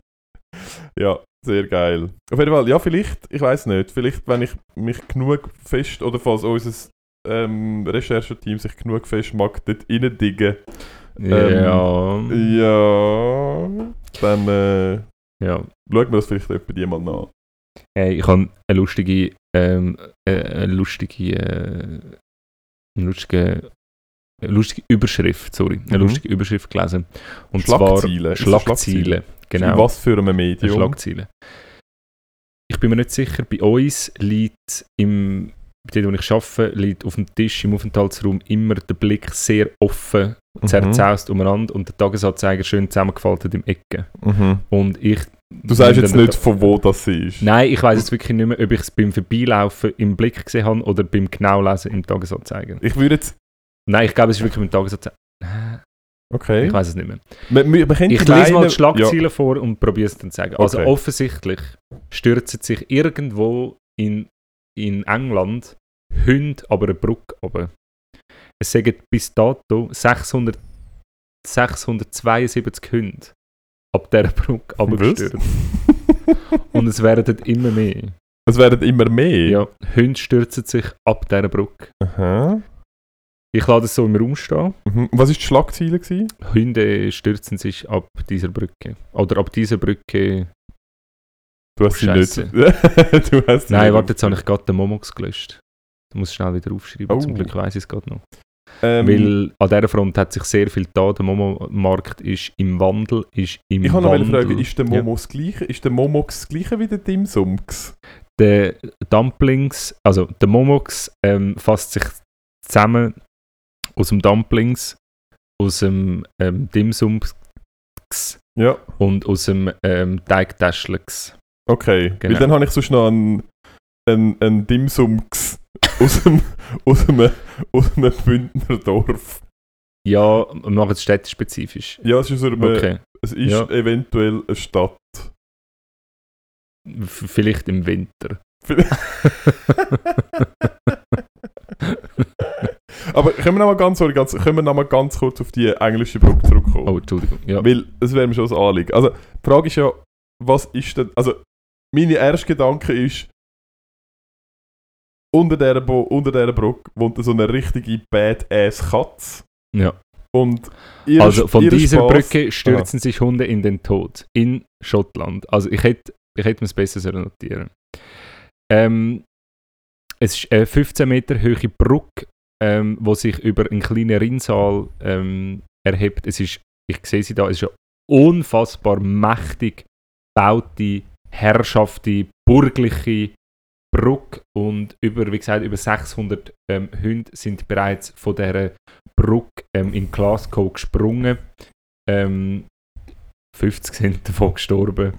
Ja, sehr geil. Auf jeden Fall, ja, vielleicht, ich weiß nicht, vielleicht, wenn ich mich genug fest, oder falls unser ähm, Rechercheteam sich genug fest mag, dort reindiggen, ja. ja, dann äh, ja. schauen wir das vielleicht die mal nach. Hey, ich habe eine lustige, ähm, äh, eine lustige, äh, eine lustige, eine lustige Überschrift, sorry, eine Mhm. lustige Überschrift gelesen. Und Schlagziele. Zwar Schlagziele? Schlagziele. In Genau, was für einem Medium? Schlagziele. Ich bin mir nicht sicher, bei uns liegt im, dort wo ich arbeite, liegt auf dem Tisch im Aufenthaltsraum immer der Blick sehr offen, Mhm. zerzaust umeinander und der Tagesanzeiger schön zusammengefaltet im Ecke. Mhm. Und ich... Du sagst jetzt nicht, von wo das ist. Nein, ich weiß jetzt wirklich nicht mehr, ob ich es beim Vorbeilaufen im Blick gesehen habe oder beim Genaulesen im Tagesanzeiger. Ich würde jetzt. Nein, ich glaube, es ist wirklich beim Tagesanzeiger. Okay. Ich weiß es nicht mehr. Man, man, man Ich lese mal die Schlagzeilen vor und probiere es dann zu sagen. Also Okay. offensichtlich stürzen sich irgendwo in, in England Hunde aber eine Brücke runter. Es sagen bis dato 600, 672 Hunde ab dieser Brücke runtergestürzt. Und es werden immer mehr. Es werden immer mehr. Ja, Hunde stürzen sich ab dieser Brücke. Aha. Ich lasse es so im Raum stehen. Mhm. Was war die Schlagziele? Gewesen? Hunde stürzen sich ab dieser Brücke. Oder ab dieser Brücke. Du hast sie nicht. <laughs> du hast Nein, warte, jetzt habe ich gerade den Momox gelöscht. Du musst schnell wieder aufschreiben. Oh. Zum Glück weiß ich es gerade noch. Ähm, Weil an dieser Front hat sich sehr viel da. Der Momo-Markt ist im Wandel. Ist im ich habe noch eine. Frage. Ist der Ja. Momo das gleiche? Ist der Momox das gleiche wie der Dimsums? Der Dumplings, also der Momox ähm, fasst sich zusammen aus dem Dumplings, aus dem ähm, Dimsums Ja, und aus dem ähm, Teigtäschlix. okay. Genau. Weil dann habe ich sonst noch einen, einen, einen Dimsums aus dem, aus einem, aus einem Bündner Dorf. Ja, wir machen es städtespezifisch. Ja, es ist, einem, Okay. es ist Ja. eventuell eine Stadt. V vielleicht im Winter. <laughs> Aber können wir noch mal ganz, ganz, können wir noch mal ganz kurz auf die englische Brücke zurückkommen? Oh, Entschuldigung. Ja. Weil es wäre mir schon ein Anliegen. Also, die Frage ist ja, was ist denn. Also, meine erste Gedanke ist, unter dieser, Bo unter dieser Brücke wohnt so eine richtige Badass Katze. ja. Und ihr Also von dieser Spaß- Brücke stürzen sich Hunde in den Tod. In Schottland. Also ich hätte, ich hätte mir es besser notieren ähm, Es ist eine 15 Meter hohe Brücke, ähm, wo sich über einen kleinen Rinnsal ähm, erhebt. Es ist, ich sehe sie da, es ist eine unfassbar mächtig gebaute, herrschafte, burgliche Brücke und über, wie gesagt, über 600 ähm, Hunde sind bereits von dieser Brücke ähm, in Glasgow gesprungen. Ähm, 50 sind davon gestorben.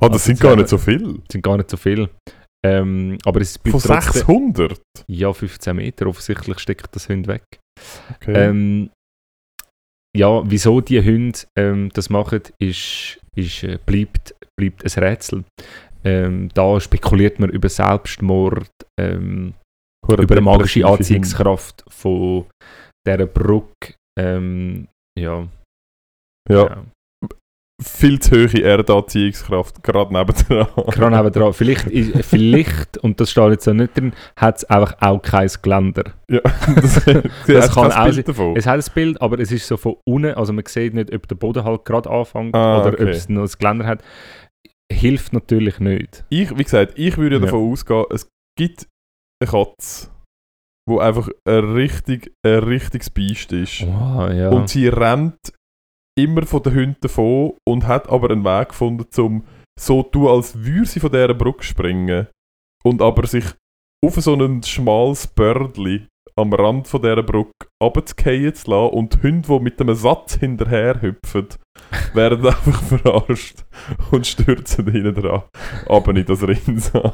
Ah, das sind Also, gar nicht so viel. sind gar nicht so viel. Ähm, aber es Von bleibt trotzdem- 600? Ja, 15 Meter. Offensichtlich steckt das Hund weg. Okay. Ähm, ja, wieso die Hunde ähm, das machen, ist, ist, äh, bleibt, bleibt ein Rätsel. Ähm, da spekuliert man über Selbstmord, ähm, über eine magische Anziehungskraft von dieser Brücke. Ähm, ja. Ja, ja. viel zu hohe Erdanziehungskraft, gerade nebendran. Gerade nebendran. Vielleicht, <laughs> vielleicht, und das steht jetzt auch nicht drin, hat es einfach auch kein Geländer. Ja, <laughs> <laughs> das, Das kann auch Bild davon. Es hat ein Bild, aber es ist so von unten, also man sieht nicht, ob der Boden halt gerade anfängt Ah, oder okay. ob es noch ein Geländer hat. Hilft natürlich nicht. Ich, wie gesagt, ich würde ja Ja. davon ausgehen, es gibt eine Katze, wo einfach ein, richtig, ein richtiges Biest ist. Wow, ja. Und sie rennt immer von den Hunden davon und hat aber einen Weg gefunden, um so zu tun, als würde sie von dieser Brücke springen. Und aber sich auf so ein schmales Bördli am Rand von dieser Brücke runterzufallen zu lassen und die Hunde, die mit einem Satz hinterher hüpfen, <laughs> werden einfach verarscht und stürzen hinten dran. Aber nicht das Rinnsal.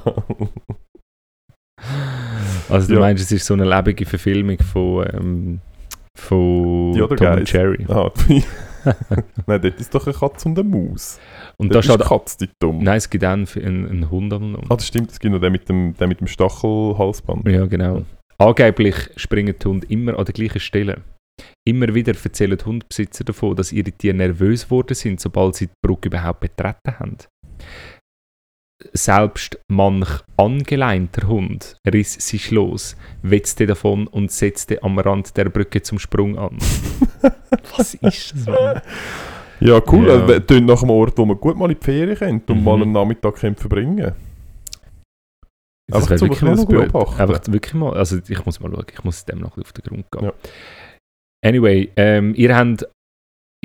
also du ja. meinst, es ist so eine lebendige Verfilmung von, ähm, von Ja, Tom und. Jerry. ah, <laughs> Nein, dort ist doch eine Katze und eine Maus. Und Dort da ist steht... die Katze die dumm. Nein, es gibt auch einen, einen, einen Hund am Namen. Ah, das stimmt, es gibt noch den mit dem, den mit dem Stachelhalsband. Ja, genau. Angeblich springen die Hunde immer an der gleichen Stelle. Immer wieder erzählen die Hundebesitzer davon, dass ihre Tiere nervös geworden sind, sobald sie die Brücke überhaupt betreten haben. Selbst manch angeleinter Hund riss sich los, wetzte davon und setzte am Rand der Brücke zum Sprung an. <laughs> Was ist das, Mann? Ja, cool. Ja. Ja. tönt nach einem Ort, wo man gut mal in die Ferien kennt und Mhm. mal einen Nachmittag kann verbringen Das Einfach zum wirklich mal beobachten. Einfach wirklich mal, also ich muss mal schauen, ich muss dem noch auf den Grund gehen. Ja. Anyway, ähm, ihr habt,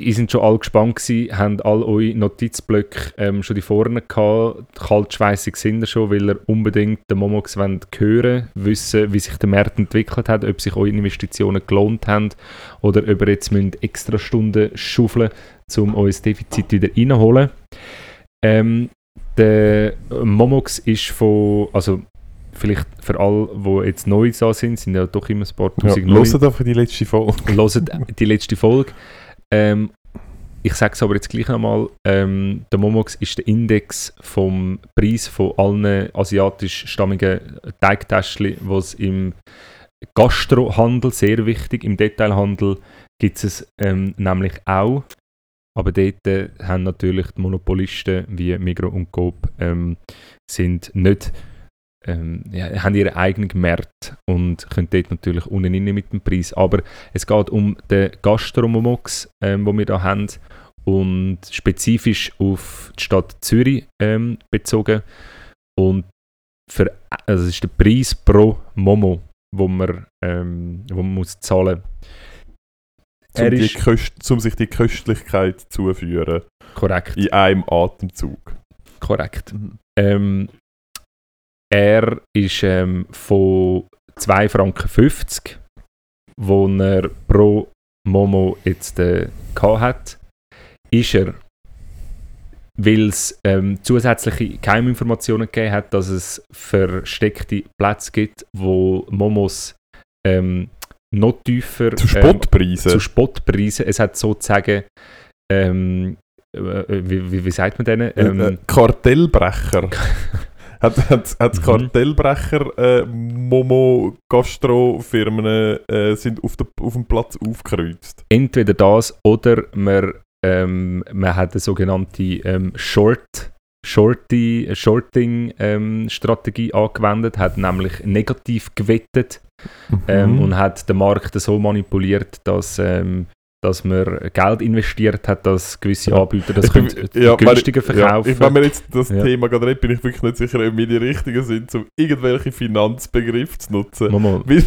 ihr sind schon alle gespannt gewesen, habt all eure Notizblöcke ähm, schon die vorne gehabt, kaltschweissig sind ihr schon, weil ihr unbedingt den Momox wollt hören wissen, wie sich der Markt entwickelt hat, ob sich eure Investitionen gelohnt haben oder ob ihr jetzt müsst extra Stunden schaufeln um euer Defizit wieder reinholen. Ähm, der Momox ist von, also vielleicht für alle, die jetzt neu da sind, sind ja doch immer ein paar Ja, tausend neu. Hört einfach die letzte Folge. <laughs> Hört die letzte Folge. Ähm, ich sage es aber jetzt gleich nochmal, ähm, der Momox ist der Index vom Preis von allen asiatisch-stammigen Teigtäschchen, die es im Gastrohandel, sehr wichtig, im Detailhandel gibt es ähm, nämlich auch. Aber dort äh, haben natürlich die Monopolisten wie Migros und Coop ähm, sind nicht, ähm, ja, haben ihre eigenen Märkte und können dort natürlich unten rein mit dem Preis. Aber es geht um den Gastromomox, ähm, wo wir da haben und spezifisch auf die Stadt Zürich ähm, bezogen. Und für, also es ist der Preis pro Momo, wo man, ähm, wo man muss zahlen Um, die ist- Köst, um sich die Köstlichkeit zuführen. Korrekt, In einem Atemzug. korrekt. Ähm, er ist ähm, von 2,50 Franken, wo er pro Momo jetzt äh, hat, ist er, weil es ähm, zusätzliche Geheiminformationen gegeben hat, dass es versteckte Plätze gibt, wo Momos ähm, noch tiefer Zu ähm, Spottpreisen. zu Spottpreisen. Es hat sozusagen, ähm, äh, wie, wie, wie sagt man denen? Ähm, äh, Kartellbrecher. <laughs> hat, hat, hat Mhm. Kartellbrecher äh, Momo Gastrofirmen äh, sind auf, der, auf dem Platz aufgekreuzt. entweder das oder man, ähm, man hat eine sogenannte ähm, Short, Shorty, Shorting-Strategie angewendet, hat nämlich negativ gewettet ähm, Mhm. und hat den Markt so manipuliert, dass, ähm, dass man Geld investiert hat, dass gewisse Ja. Anbieter das bin- können, ja, günstiger wenn- Ja, verkaufen ich, wenn wir jetzt das Ja. Thema gerade reden, bin ich wirklich nicht sicher, ob wir die Richtigen sind, um irgendwelche Finanzbegriffe zu nutzen. <laughs> Wir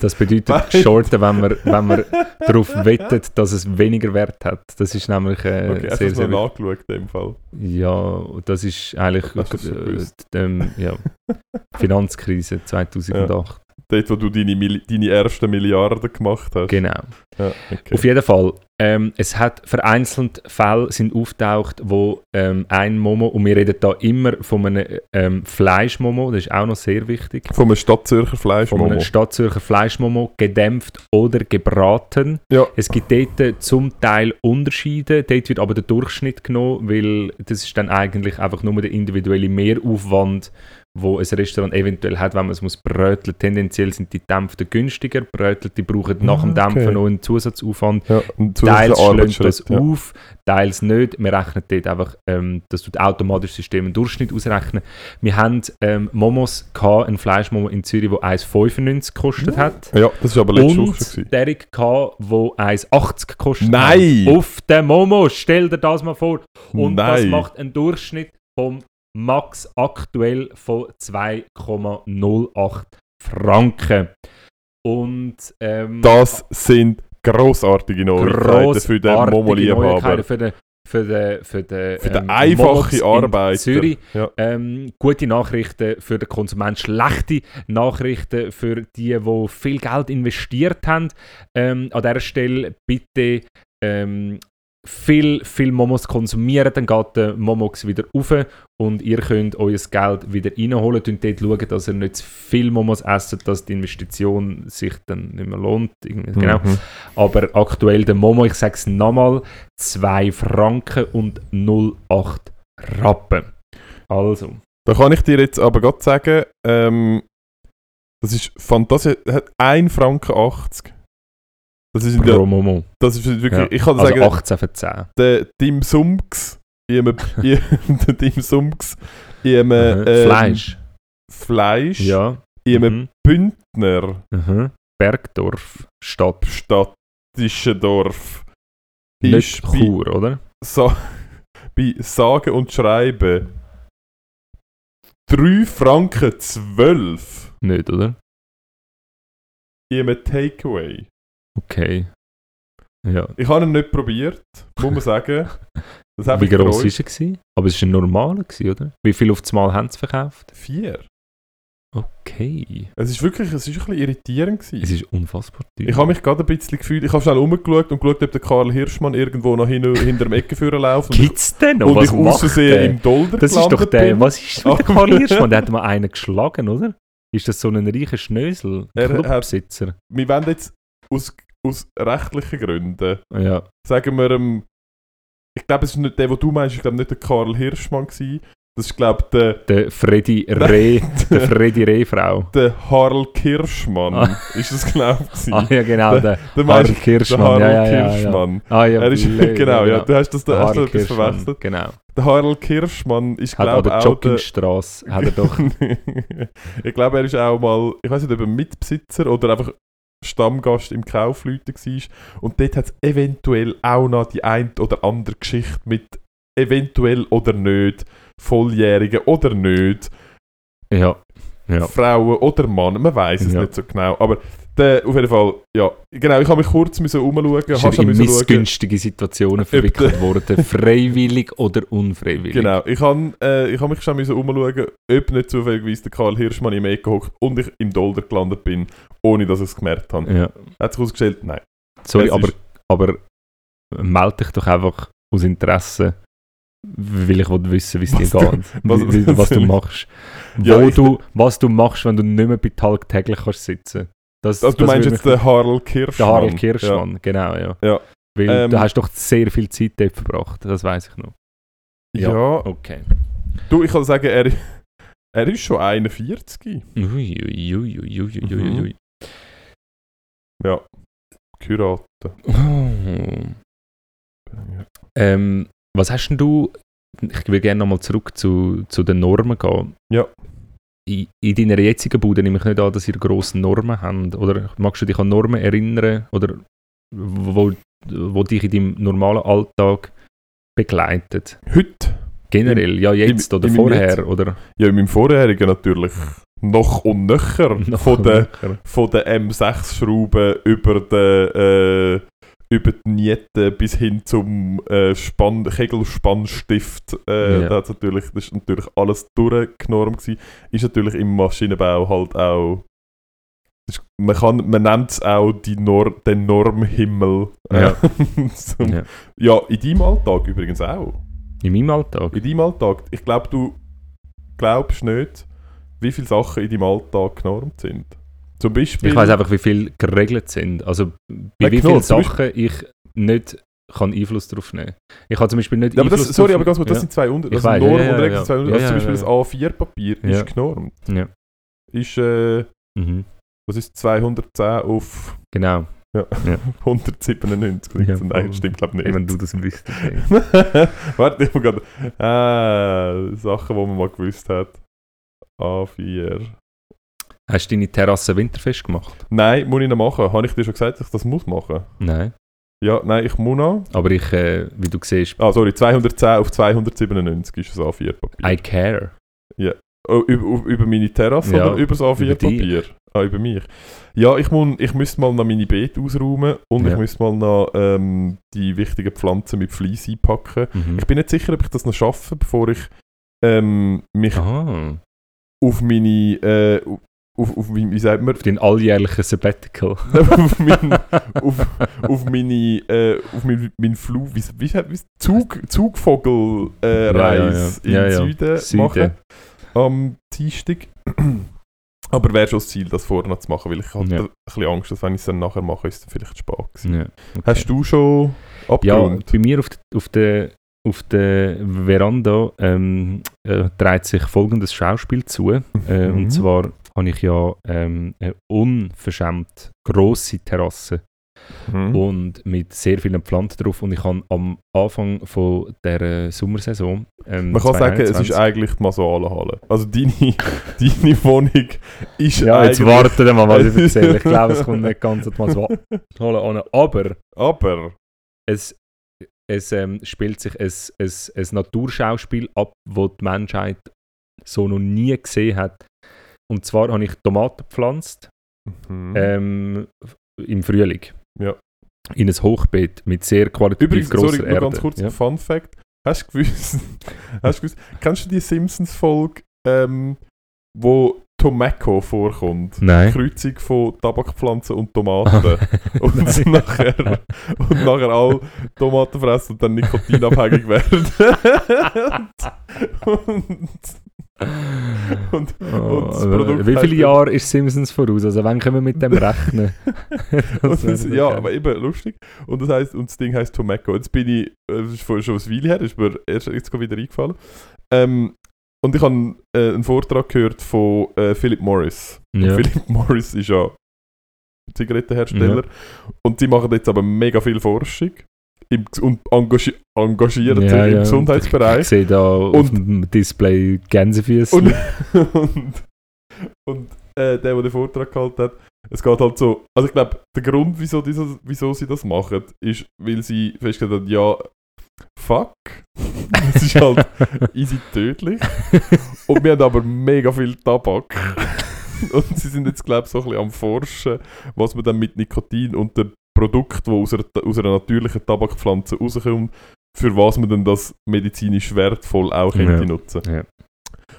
Das bedeutet shorten, wenn man, wenn man <laughs> darauf wettet, dass es weniger Wert hat. Das ist nämlich äh, okay, sehr, sehr wichtig. nachgeschaut in dem Fall? Ja, das ist eigentlich das schon äh, ähm, ja, <laughs> Finanzkrise 2008. Dort, wo du deine, Mil- deine ersten Milliarden gemacht hast. Genau. Ja, okay. Auf jeden Fall. Ähm, es hat vereinzelt Fälle sind auftaucht, wo ähm, ein Momo, und wir reden da immer von einem ähm, Fleischmomo, das ist auch noch sehr wichtig, Von einem Stadtzürcher Fleisch, von einem Stadtzürcher Fleischmomo gedämpft oder gebraten. Ja. Es gibt dort zum Teil Unterschiede, dort wird aber der Durchschnitt genommen, weil das ist dann eigentlich einfach nur der individuelle Mehraufwand wo ein Restaurant eventuell hat, wenn man es muss bröteln. Tendenziell sind die Dämpften günstiger. Brötel, die brauchen nach dem okay. Dämpfen noch einen Zusatzaufwand. Ja, Teils schlönt das. Ja. auf, teils nicht. Wir rechnen dort einfach, ähm, dass du automatisch System einen Durchschnitt ausrechnen. Wir haben ähm, Momos gehabt, ein Fleischmomo in Zürich, der 1,95 gekostet hat. ja, das war aber letzte Woche. Und. Derek gehabt, wo 1,80 gekostet Nein! hat. Auf den Momo, stell dir das mal vor. Und das Nein. macht einen Durchschnitt vom Max aktuell von 2,08 Franken. Und ähm, Das sind grossartige Neuigkeiten für den Momo-Liebhaber. Für den, für den, für den, Für den ähm, in Arbeiter. Zürich. Ja. Ähm, gute Nachrichten für den Konsument, schlechte Nachrichten für die, die viel Geld investiert haben. Ähm, an dieser Stelle bitte ähm, viel, viel Momos konsumieren, dann geht der Momox wieder rauf und ihr könnt euer Geld wieder reinholen und dort schauen, dass ihr nicht zu viel Momos esst, dass die Investition sich dann nicht mehr lohnt. Irgendwie, Genau. Mhm. Aber aktuell der Momo, ich sage es nochmal, 2 Franken und 0,8 Rappen. Also, Da kann ich dir jetzt aber gerade sagen, ähm, das ist fantastisch. Hat 1 Franken 80. Das ist, in der, pro Momo. das ist wirklich, Ja. ich kann Also sagen, 18 für 10. der Dim Sumks, der Dim Sumks, Mhm. ähm, Fleisch. Fleisch, Ja. in einem Mhm. Bündner Mhm. Bergdorf. Stadt. städtischen Dorf Nicht ist bei, Chur, oder? sa <laughs> bei Sagen und Schreiben 3 Franken 12 Nicht, oder? einem Takeaway. Okay. Ja. Ich habe ihn nicht probiert, muss man sagen. <laughs> Wie groß war er? Gewesen? Aber es war ein normaler, gewesen, oder? Wie viel auf das Mal haben sie verkauft? Vier. Okay. Es ist wirklich, es ist ein bisschen irritierend gewesen. Es ist unfassbar teuer. Ich habe mich gerade ein bisschen gefühlt, ich habe schnell umgeschaut und geschaut, ob der Karl Hirschmann irgendwo noch hin, hinter dem <laughs> Ecke führen läuft Gibt's denn noch? und Was ich aus macht Versehen der? im Dolder Das ist doch der, bin. was ist mit Oh. Karl Hirschmann? Der hat mal einen geschlagen, oder? Ist das so ein reicher Schnösel? Er hat- Clubbesitzer? Wir wollen jetzt aus, aus rechtlichen Gründen, Ja. sagen wir ähm, ich glaube, es ist nicht der, den du meinst, ich glaube nicht der Karl Hirschmann gewesen. Das ist, glaube der, Der Freddy <laughs> Reh, der Freddy Rehfrau. der Harl Kirschmann. Ah. Ist das, glaube ich, Ah ja, genau, der Der Harl meinst der Kirschmann. Harl ja, ja, ja, ja. Kirschmann. Ah ja, Er ist, <laughs> blöd, genau, ja, du hast das da hast du etwas Kirschmann, verwechselt. genau. Der Harl Kirschmann ist, glaube ich, auch der... Joggingstrasse, hat er doch. <laughs> ich glaube, er ist auch mal, ich weiß nicht, ob er Mitbesitzer oder einfach Stammgast im Kaufleute war. Und dort hat es eventuell auch noch die ein oder andere Geschichte mit eventuell oder nicht, Volljährigen oder nicht, ja, ja. Frauen oder Mann, man weiß es Ja. nicht so genau. Aber der, auf jeden Fall, ja, genau, ich habe mich kurz müssen umschauen, Ist hast in schauen. missgünstige Situationen verwickelt worden, <laughs> freiwillig oder unfreiwillig. Genau, ich habe äh, ich hab mich schon müssen umschauen, ob nicht zufälligerweise der Karl Hirschmann im Ecke hockt und ich im Dolder gelandet bin, ohne dass ich es gemerkt habe. Ja. Hat sich herausgestellt, nein. Sorry, aber, aber melde dich doch einfach aus Interesse, weil ich will wissen, wie es dir Was geht. was- wie- was du <laughs> machst. Wo du, was du machst, wenn du nicht mehr bei tagtäglich kannst sitzen. Das, Also du das meinst jetzt den Harl Kirschmann? der Harald Kirschmann, genau, ja. Ja. Weil Ähm, du hast doch sehr viel Zeit dort verbracht, das weiß ich noch. Ja. Ja. ja. Okay. Du, ich kann sagen, er, er ist schon 41. Ui, ui, ui, ui, ui. Ja. Kuraten. Oh. Ähm, was hast denn du, ich will gerne nochmal zurück zu, zu den Normen gehen. Ja. In, in deiner jetzigen Bude nehme ich nicht an, dass ihr grosse Normen habt. Oder magst du dich an Normen erinnern? Oder wo, wo dich in deinem normalen Alltag begleitet? Heute? Generell, ja jetzt in- oder in vorher? Jetzt- Oder Ja, in meinem vorherigen natürlich. Noch und nöcher. <laughs> noch von der nachher? von der M6-Schrauben über den äh, über die Niete bis hin zum äh, Spann Kegelspannstift. Äh, Ja. da hat's natürlich, das ist natürlich alles durchgenormt gewesen. Ist natürlich im Maschinenbau halt auch ist, man, kann, man nennt es auch die Nor den Normhimmel. Ja. <laughs> Zum, Ja. ja, in deinem Alltag übrigens auch. In meinem Alltag? In deinem Alltag. Ich glaube, du glaubst nicht, wie viele Sachen in deinem Alltag genormt sind. Zum Beispiel... Ich weiß einfach, wie viel geregelt sind. Also bei Ja, wie genau, vielen Sachen ich nicht kann Einfluss darauf nehmen. Ich kann zum Beispiel nicht Ja, aber das, sorry, aber ganz kurz, das ja. sind zwei Unter... Also weiss, Norm ja, ja, und Regel ja. sind zwei Unter... Ja, Also zum ja, Beispiel ja, das A4-Papier Ja. ist genormt. Ja. Ist, äh, Mhm. was ist 210 auf Genau. 197? Ja, <laughs> Nein, voll. stimmt glaube ich Wenn nicht. du das wüsstest. <laughs> Warte, ich muss gerade... Äh, Sachen, die man mal gewusst hat. A4... Hast du deine Terrasse winterfest gemacht? Nein, muss ich noch machen. Habe ich dir schon gesagt, dass ich das muss machen? Nein. Ja, nein, ich muss noch. Aber ich, äh, wie du siehst, Ah, sorry, 210 auf 297 ist das A4-Papier. I care. Oh, über, über- meine Terrasse Ja, oder über das A4-Papier? Ah, über mich. Ja, ich, muss, ich müsste mal noch meine Beete ausräumen und Ja. ich müsste mal noch ähm, die wichtigen Pflanzen mit Fleiss einpacken. Mhm. Ich bin nicht sicher, ob ich das noch schaffe, bevor ich ähm, mich Ah, auf meine, äh, auf, auf, wie, sagt man, auf dein alljährlichen Sabbatical. <laughs> auf, mein, auf, auf meine, äh, auf mein, mein Flug, wie, wie, wie Zug, Zugvogel äh, Ja, ja, ja. Ja, ja. Süden, Süden. machen am Dienstag. <clears throat> Aber wäre schon das Ziel, das vorher noch zu machen, weil ich hatte Ja. ein bisschen Angst, dass wenn ich es dann nachher mache, ist es vielleicht spät gewesen. Ja, okay. Hast du schon Ja, abgerundet? bei mir auf, der- auf der auf der Veranda ähm, äh, dreht sich folgendes Schauspiel zu. Äh, Mhm. Und zwar habe ich ja ähm, eine unverschämt grosse Terrasse Mhm. und mit sehr vielen Pflanzen drauf. Und ich habe am Anfang von der Sommersaison. Ähm, Man kann sagen, es 2021 ist eigentlich die Masoalenhalle. Also deine, <laughs> deine Wohnung ist Ja, jetzt warten wir mal, was ich erzähle. Ich glaube, es kommt nicht ganz an die Masoalenhalle an. Aber Aber... es, es ähm, spielt sich ein, ein, ein Naturschauspiel ab, das die Menschheit so noch nie gesehen hat. Und zwar habe ich Tomaten gepflanzt Mhm. ähm, im Frühling. Ja. In ein Hochbeet mit sehr qualitativ Übrigens, grosser sorry, Erde. ganz kurz, Ja. Fun Fact. Hast du gewusst, <laughs> hast du gewusst kennst du die Simpsons-Folge, ähm, wo Tomaco vorkommt? Nein. Kreuzung von Tabakpflanzen und Tomaten. <laughs> und, Nein. nachher, und nachher all Tomaten fressen und dann nikotinabhängig werden. <laughs> und, und, Oh, und das aber Produkt wie viele Jahre ist Simpsons voraus? Also wann können wir mit dem <laughs> rechnen? <laughs> <laughs> Und das, ja, geil. aber eben lustig. Und das heißt, und das Ding heißt Tomaco. Jetzt bin ich, äh, das ist schon ein Weile her, ist mir erst jetzt wieder eingefallen. Ähm, und ich habe äh, einen Vortrag gehört von äh, Philip Morris. Und Ja. Philip Morris ist ja Zigarettenhersteller. Und sie machen jetzt aber mega viel Forschung im, und sich Ja, im ja. Ich Gesundheitsbereich. sehe da auf Und- dem Display Gänsefüße. Und, <laughs> und, und äh, der, der den Vortrag gehalten hat, es geht halt so, also ich glaube, der Grund, wieso, dieses, wieso sie das machen, ist, weil sie festgestellt haben, ja, fuck, <laughs> es ist halt easy tödlich und wir haben aber mega viel Tabak <laughs> und sie sind jetzt, glaube ich, so ein bisschen am Forschen, was man dann mit Nikotin und dem Produkt, das aus einer, aus einer natürlichen Tabakpflanze rauskommt, für was man dann das medizinisch wertvoll auch Ja. nutzen. Ja.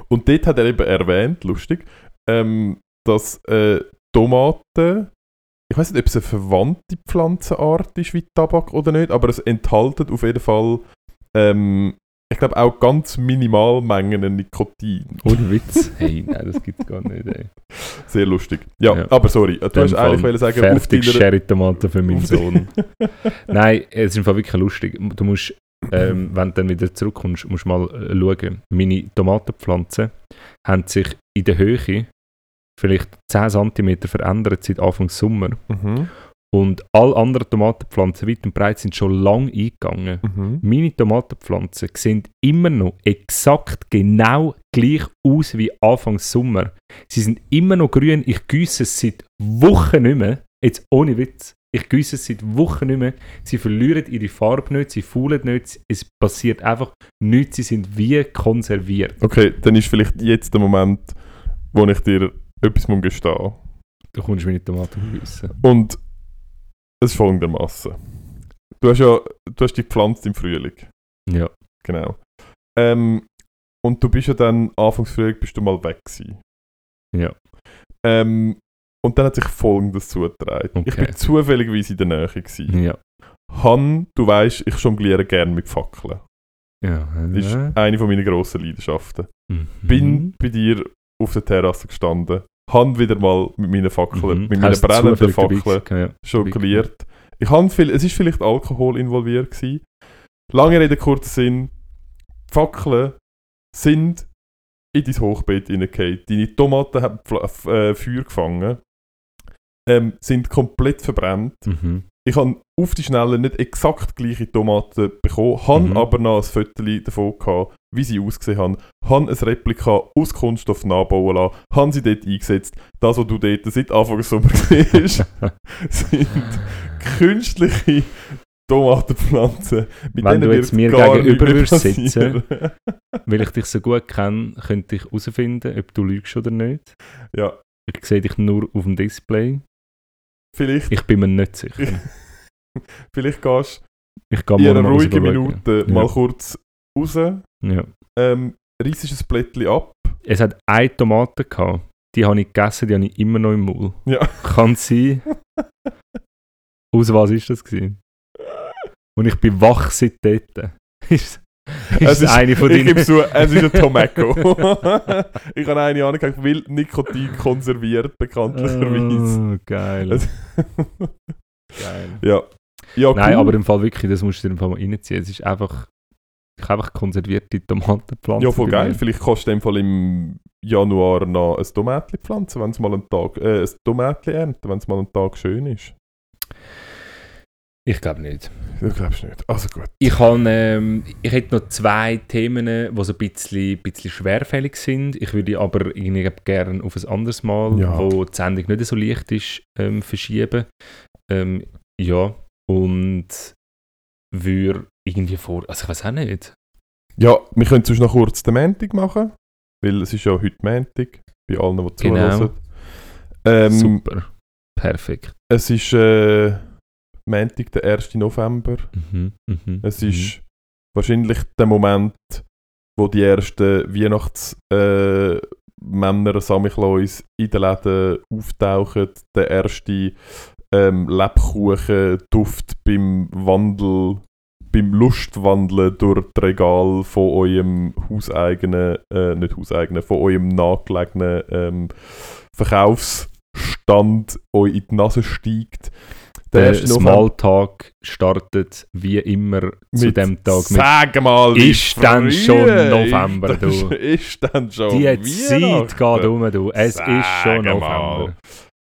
Und dort hat er eben erwähnt, lustig, ähm, dass äh, Tomaten, ich weiß nicht, ob es eine verwandte Pflanzenart ist wie Tabak oder nicht, aber es enthalten auf jeden Fall, ähm, ich glaube auch ganz Minimalmengen an Nikotin. Ohne Witz. Hey, nein, das gibt's gar nicht. Ey. Sehr lustig. Ja, Ja. aber sorry, du hast eigentlich Fall wollen sagen, fertig Sherry-Tomaten für meinen Sohn. <laughs> Nein, es ist einfach wirklich lustig. Du musst, ähm, wenn du dann wieder zurückkommst, musst du mal äh, schauen. Meine Tomatenpflanzen haben sich in der Höhe vielleicht 10 cm verändert seit Anfang Sommer. Mhm, Und alle anderen Tomatenpflanzen weit und breit sind schon lange eingegangen. mhm. Meine Tomatenpflanzen sehen immer noch exakt genau gleich aus wie Anfang Sommer. Sie sind immer noch grün. Ich gieße es seit Wochen nicht mehr. Jetzt ohne Witz. Ich gieße es seit Wochen nicht mehr. Sie verlieren ihre Farbe nicht, sie faulen nicht. Es passiert einfach nichts. Sie sind wie konserviert. Okay, dann ist vielleicht jetzt der Moment, wo ich dir etwas gestehen muss. Du kommst meine Tomaten gießen. Und es ist folgendermaßen. Du hast ja, du hast die gepflanzt im Frühling. Ja. Genau. Ähm, und du bist ja dann, Anfangs Frühling bist du mal weg gewesen. Ja. Ähm, und dann hat sich folgendes zugetragen. Ich Okay. bin zufälligerweise in der Nähe gewesen. Ja. Han, du weißt, ich jongliere gerne mit Fackeln. Ja. Das ist eine von meiner grossen Leidenschaften. Mhm. Bin bei dir auf der Terrasse gestanden, Han wieder mal mit meinen Fackeln, Mhm. mit meinen brennenden Fackeln? Ja. jongliert. Ich han viel, es ist vielleicht Alkohol involviert gewesen. Lange Rede, kurzer Sinn. Die Fackeln sind in dein Hochbeet hineingefallen. Deine Tomaten haben äh, Feuer gefangen. Ähm, sind komplett verbrannt. Mhm. Ich habe auf die Schnelle nicht exakt gleiche Tomaten bekommen, habe Mhm. aber noch ein Foto davon gehabt, wie sie ausgesehen haben. Habe ein Replika aus Kunststoff nachbauen lassen, habe sie dort eingesetzt. Das, was du dort seit Anfang des Sommer <laughs> siehst, sind künstliche Tomatenpflanzen. Mit Wenn denen du jetzt mir gegenüber würdest sitzen. Weil ich dich so gut kenne, könnte ich herausfinden, ob du lügst oder nicht. ja, Ich sehe dich nur auf dem Display. vielleicht, Ich bin mir nicht sicher. <laughs> vielleicht gehst du in einer ruhigen. Minute Ja. mal kurz raus, Ja. ähm, ein Blättchen ab. Es hat eine Tomate gehabt. Die habe ich gegessen, die habe ich immer noch im Maul. Ja. Kann sein. <laughs> Aus was ist das gewesen? Und ich bin wach seit dort. <laughs> Ist, ist Es das eine von ich deinen... gebe zu, es ist ein <laughs> Tomako. ich habe eine angekauft, weil Nikotin konserviert, bekanntlicherweise. Oh, geil. Es- geil. ja. Ja, cool. Nein, aber im Fall wirklich, das musst du dir im Fall mal reinziehen. Es ist einfach, ich einfach konservierte Tomatenpflanzen. ja, voll geil. Vielleicht kannst du dem Fall im Januar noch ein Tomatli pflanzen, wenn es mal einen Tag, äh, ein Tomatli ernten, wenn es mal einen Tag schön ist. Ich glaube nicht. Du glaubst nicht. Also gut. Ich, habe, ähm, ich hätte noch zwei Themen, die so ein bisschen, bisschen schwerfällig sind. Ich würde aber irgendwie gerne auf ein anderes Mal, Ja. wo die Sendung nicht so leicht ist, ähm, verschieben. Ähm, ja, und würde irgendwie vor... Also ich weiß auch nicht. Ja, wir können sonst noch kurz den Montag machen, weil es ist ja heute Montag, bei allen, die Genau. zuhören. Ähm, Super. Perfekt. es ist äh, Montag, der 1. November. Mhm, mhm, Es mhm. ist wahrscheinlich der Moment, wo die ersten Weihnachtsmänner äh, Männer Samichlaus in den Läden auftauchen. Der erste ähm, Lebkuchen-Duft beim Wandel, beim Lustwandeln durch das Regal von eurem hauseigenen, äh, nicht hauseigenen, von eurem nahegelegenen ähm, Verkaufsstand euch in die Nase steigt. Der November- Smalltalk startet wie immer zu dem Tag mit Sag mal, Ist dann schon November, ist, du. Ist dann schon Die Zeit geht um, du. Es Sag ist schon. November.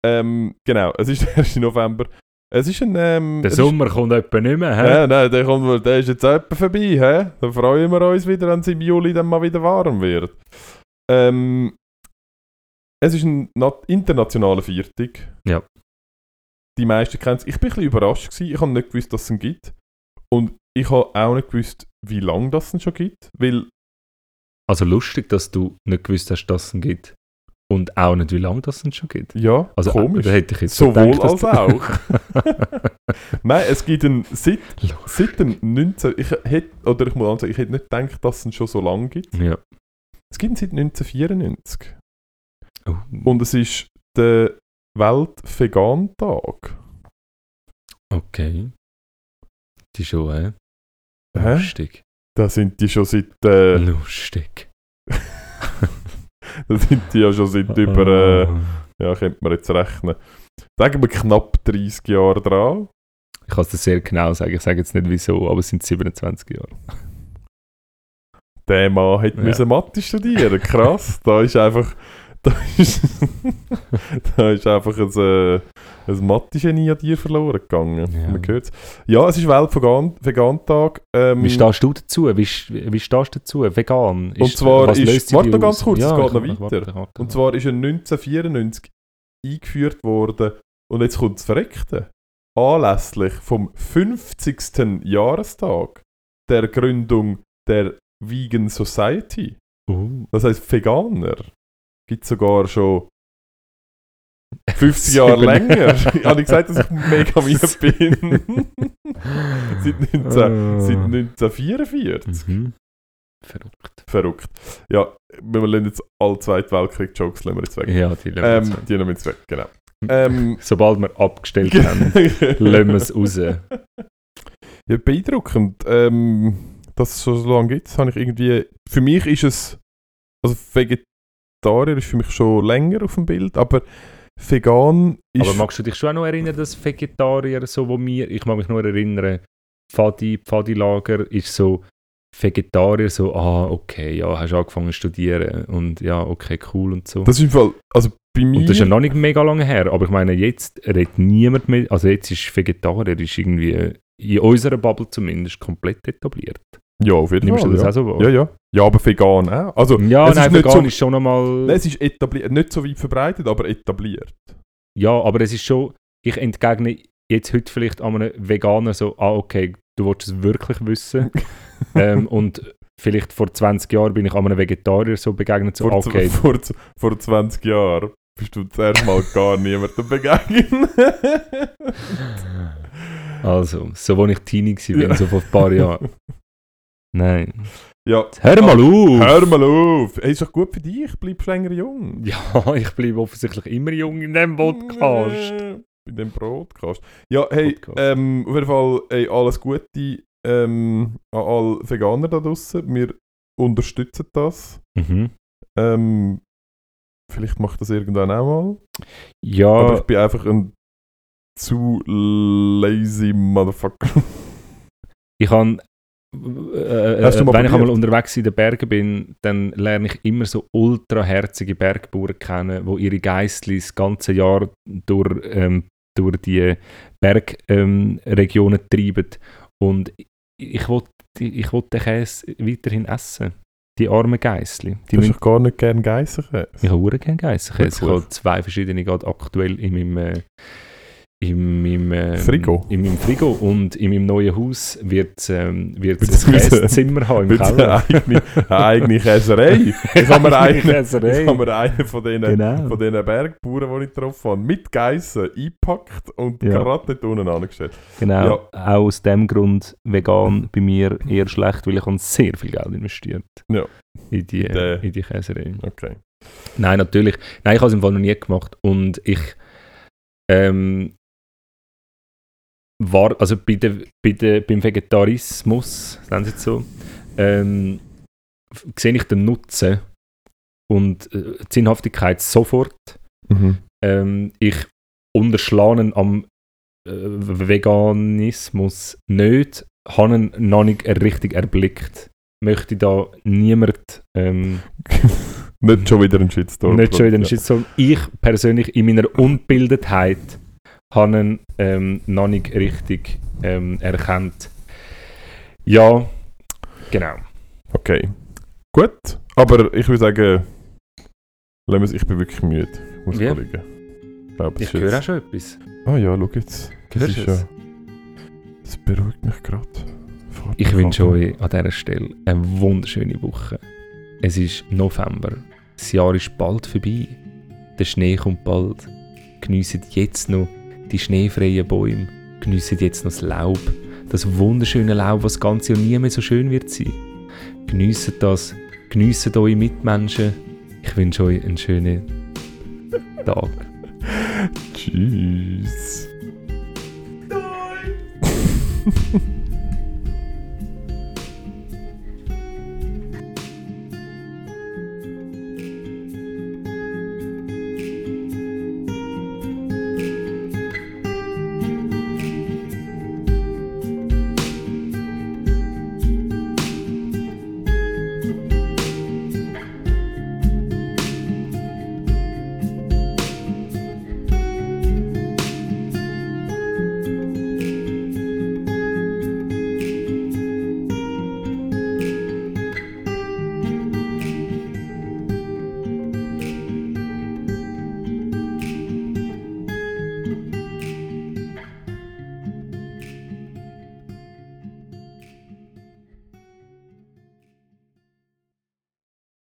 Ähm, genau, es ist <laughs> der 1. November. Es ist ein... Ähm, Der Sommer kommt etwa nicht mehr, Ist, hä? ja, nein, der, kommt, der ist jetzt etwa vorbei, hä? Dann freuen wir uns wieder, wenn es im Juli dann mal wieder warm wird. Ähm, es ist ein nat- internationaler Viertag. Ja. Die meisten kennen es. Ich bin ein bisschen überrascht gewesen. Ich habe nicht gewusst, dass es ihn gibt. Und ich habe auch nicht gewusst, wie lange das ihn schon gibt. Weil Also lustig, dass du nicht gewusst hast, dass es ihn gibt. Und auch nicht, wie lange das es schon gibt. Ja, Also, komisch. Da hätte ich jetzt Sowohl gedacht, als auch. <laughs> Nein, es gibt einen seit, seit dem 19... Ich hätte, oder ich muss auch sagen, ich hätte nicht gedacht, dass es ihn schon so lange gibt. ja. Es gibt ihn seit 1994. Oh. Und es ist der Welt-Vegan-Tag. Okay. Die schon, hä? Hä? Lustig. Da sind die schon seit... Äh, Lustig. Da sind die ja schon seit über... Äh, <laughs> ja, könnte man jetzt rechnen. Sagen wir knapp 30 Jahre dran. Ich kann es dir sehr genau sagen. Ich sage jetzt nicht wieso, aber es sind 27 Jahre. Der Mann hätte Ja. müssen Mathe studieren. Krass. da ist einfach... Da ist, <laughs> da ist einfach ein, äh, ein Mathe-Genie an dir verloren gegangen. Ja. Man hört's. Ja, es ist Welt-Vegan-Tag. Ähm, Wie stehst du dazu? Wie, wie stehst du dazu? Vegan? Und zwar was ist- warte noch ganz kurz, es geht noch weiter. warte, warte, Und zwar ist er 1994 eingeführt worden und jetzt kommt das Verreckte. Anlässlich vom 50. Jahrestag der Gründung der Vegan Society, Uh. das heißt Veganer, gibt es sogar schon 50 Jahre länger. <laughs> Ich habe gesagt, dass ich mega <laughs> weit bin. <laughs> seit, 19, seit 1944. Mhm. Verrückt. Verrückt. Ja, wir lassen jetzt alle Zweite Weltkrieg-Jokes jetzt weg. Ja, die lassen wir Ähm, die nehmen wir jetzt weg, genau. Ähm, Sobald wir abgestellt haben, lassen wir es raus. ja, beeindruckend. Ähm, dass es schon so lange gibt, habe ich irgendwie... Für mich ist es... Also Vegetarier ist für mich schon länger auf dem Bild, aber vegan ist... Aber magst du dich schon auch noch erinnern, dass Vegetarier, so wo wir, ich mag mich nur erinnern, Pfadi, Pfadi-Lager ist so Vegetarier, so, ah, okay, ja, hast angefangen zu studieren und ja, okay, cool und so. das ist im Fall... Also bei mir... und das ist ja noch nicht mega lange her, aber ich meine, jetzt redet niemand mehr, also jetzt ist Vegetarier ist irgendwie in unserer Bubble zumindest komplett etabliert. Ja, auf jeden Nimmst Fall. du das ja. auch so wahr? Ja, ja. Ja, aber vegan auch. Also, Ja, es nein, ist vegan so, ist schon einmal... Es ist etabliert, nicht so weit verbreitet, aber etabliert. Ja, aber es ist schon, ich entgegne jetzt heute vielleicht an einem Veganer so, ah, okay, du willst es wirklich wissen. <laughs> ähm, und vielleicht vor 20 Jahren bin ich an einem Vegetarier so begegnet, so, Vor, okay, <laughs> vor, vor 20 Jahren bist du zuerst mal gar niemandem begegnet. <laughs> also, so als ich Teenie war, Ja. so vor ein paar Jahren. Nein. ja. Hör mal auf! Hör mal auf! Hey, ist doch gut für dich, bleibst länger jung. <laughs> Ja, ich bleibe offensichtlich immer jung in diesem Podcast. In dem Broadcast. Ja, hey, Podcast. ähm, auf jeden Fall hey, alles Gute ähm, an alle Veganer da draußen. Wir unterstützen das. Mhm. Ähm, vielleicht mache ich das irgendwann auch mal. Ja, Aber ich bin einfach ein zu lazy Motherfucker. <laughs> ich kann, äh, Hast du äh, mal wenn ich einmal unterwegs in den Bergen bin, dann lerne ich immer so ultraherzige Bergbauern kennen, wo ihre Geistli das ganze Jahr durch, ähm, durch die Bergregionen ähm, treiben. Und ich will, ich will den Käse weiterhin essen. Die armen Geistli. Die Du hast gar nicht gerne Geissenkäse. ich habe auch gerne Geissenkäse. Ich habe zwei verschiedene gerade aktuell in meinem, äh, in meinem, äh, Frigo? In meinem Frigo. Und in meinem neuen Haus wird es ähm, wird's Wird's ein Käsezimmer haben im Keller. eine eigene <laughs> Käserei. Ich habe mir einen, habe mir einen von diesen Genau. von Bergbauern, die ich getroffen habe, mit Geissen eingepackt und Ja. gerade dort unten angestellt. Genau, Ja. auch aus dem Grund vegan bei mir eher schlecht, weil ich habe sehr viel Geld investiert Ja. in, die, Der- in die Käserei. Okay. Nein, natürlich. Nein, ich habe es im Fall noch nie gemacht. Und ich ähm, war, also bei der, bei der, beim Vegetarismus, nennen sie es so, ähm, sehe ich den Nutzen und äh, die Sinnhaftigkeit sofort. Mhm. Ähm, ich unterschlage ihn am äh, Veganismus nicht, habe ihn noch nicht richtig erblickt. Möchte da niemand ähm, <laughs> Nicht schon wieder ein Shitstorm. nicht schon wieder einen Ja. Shitstorm. Ich persönlich in meiner Unbildetheit habe ihn ähm, noch nicht richtig ähm, erkannt. Ja, genau. Okay. Gut. Aber ich würde sagen, lassen wir es- ich bin wirklich müde. Ich muss Ja. mal liegen. Ich glaube, Ich höre auch schon etwas. Ah ja, schau jetzt. Das Hörst ist es? ja... Das beruhigt mich gerade. Ich wünsche euch an dieser Stelle eine wunderschöne Woche. Es ist November. Das Jahr ist bald vorbei. Der Schnee kommt bald. Geniessen jetzt noch die schneefreien Bäume. Geniessen jetzt noch das Laub. Das wunderschöne Laub, was das ganze Jahr nie mehr so schön wird sein. Geniessen das. Geniessen eure Mitmenschen. Ich wünsche euch einen schönen Tag. <laughs> Tschüss. <laughs>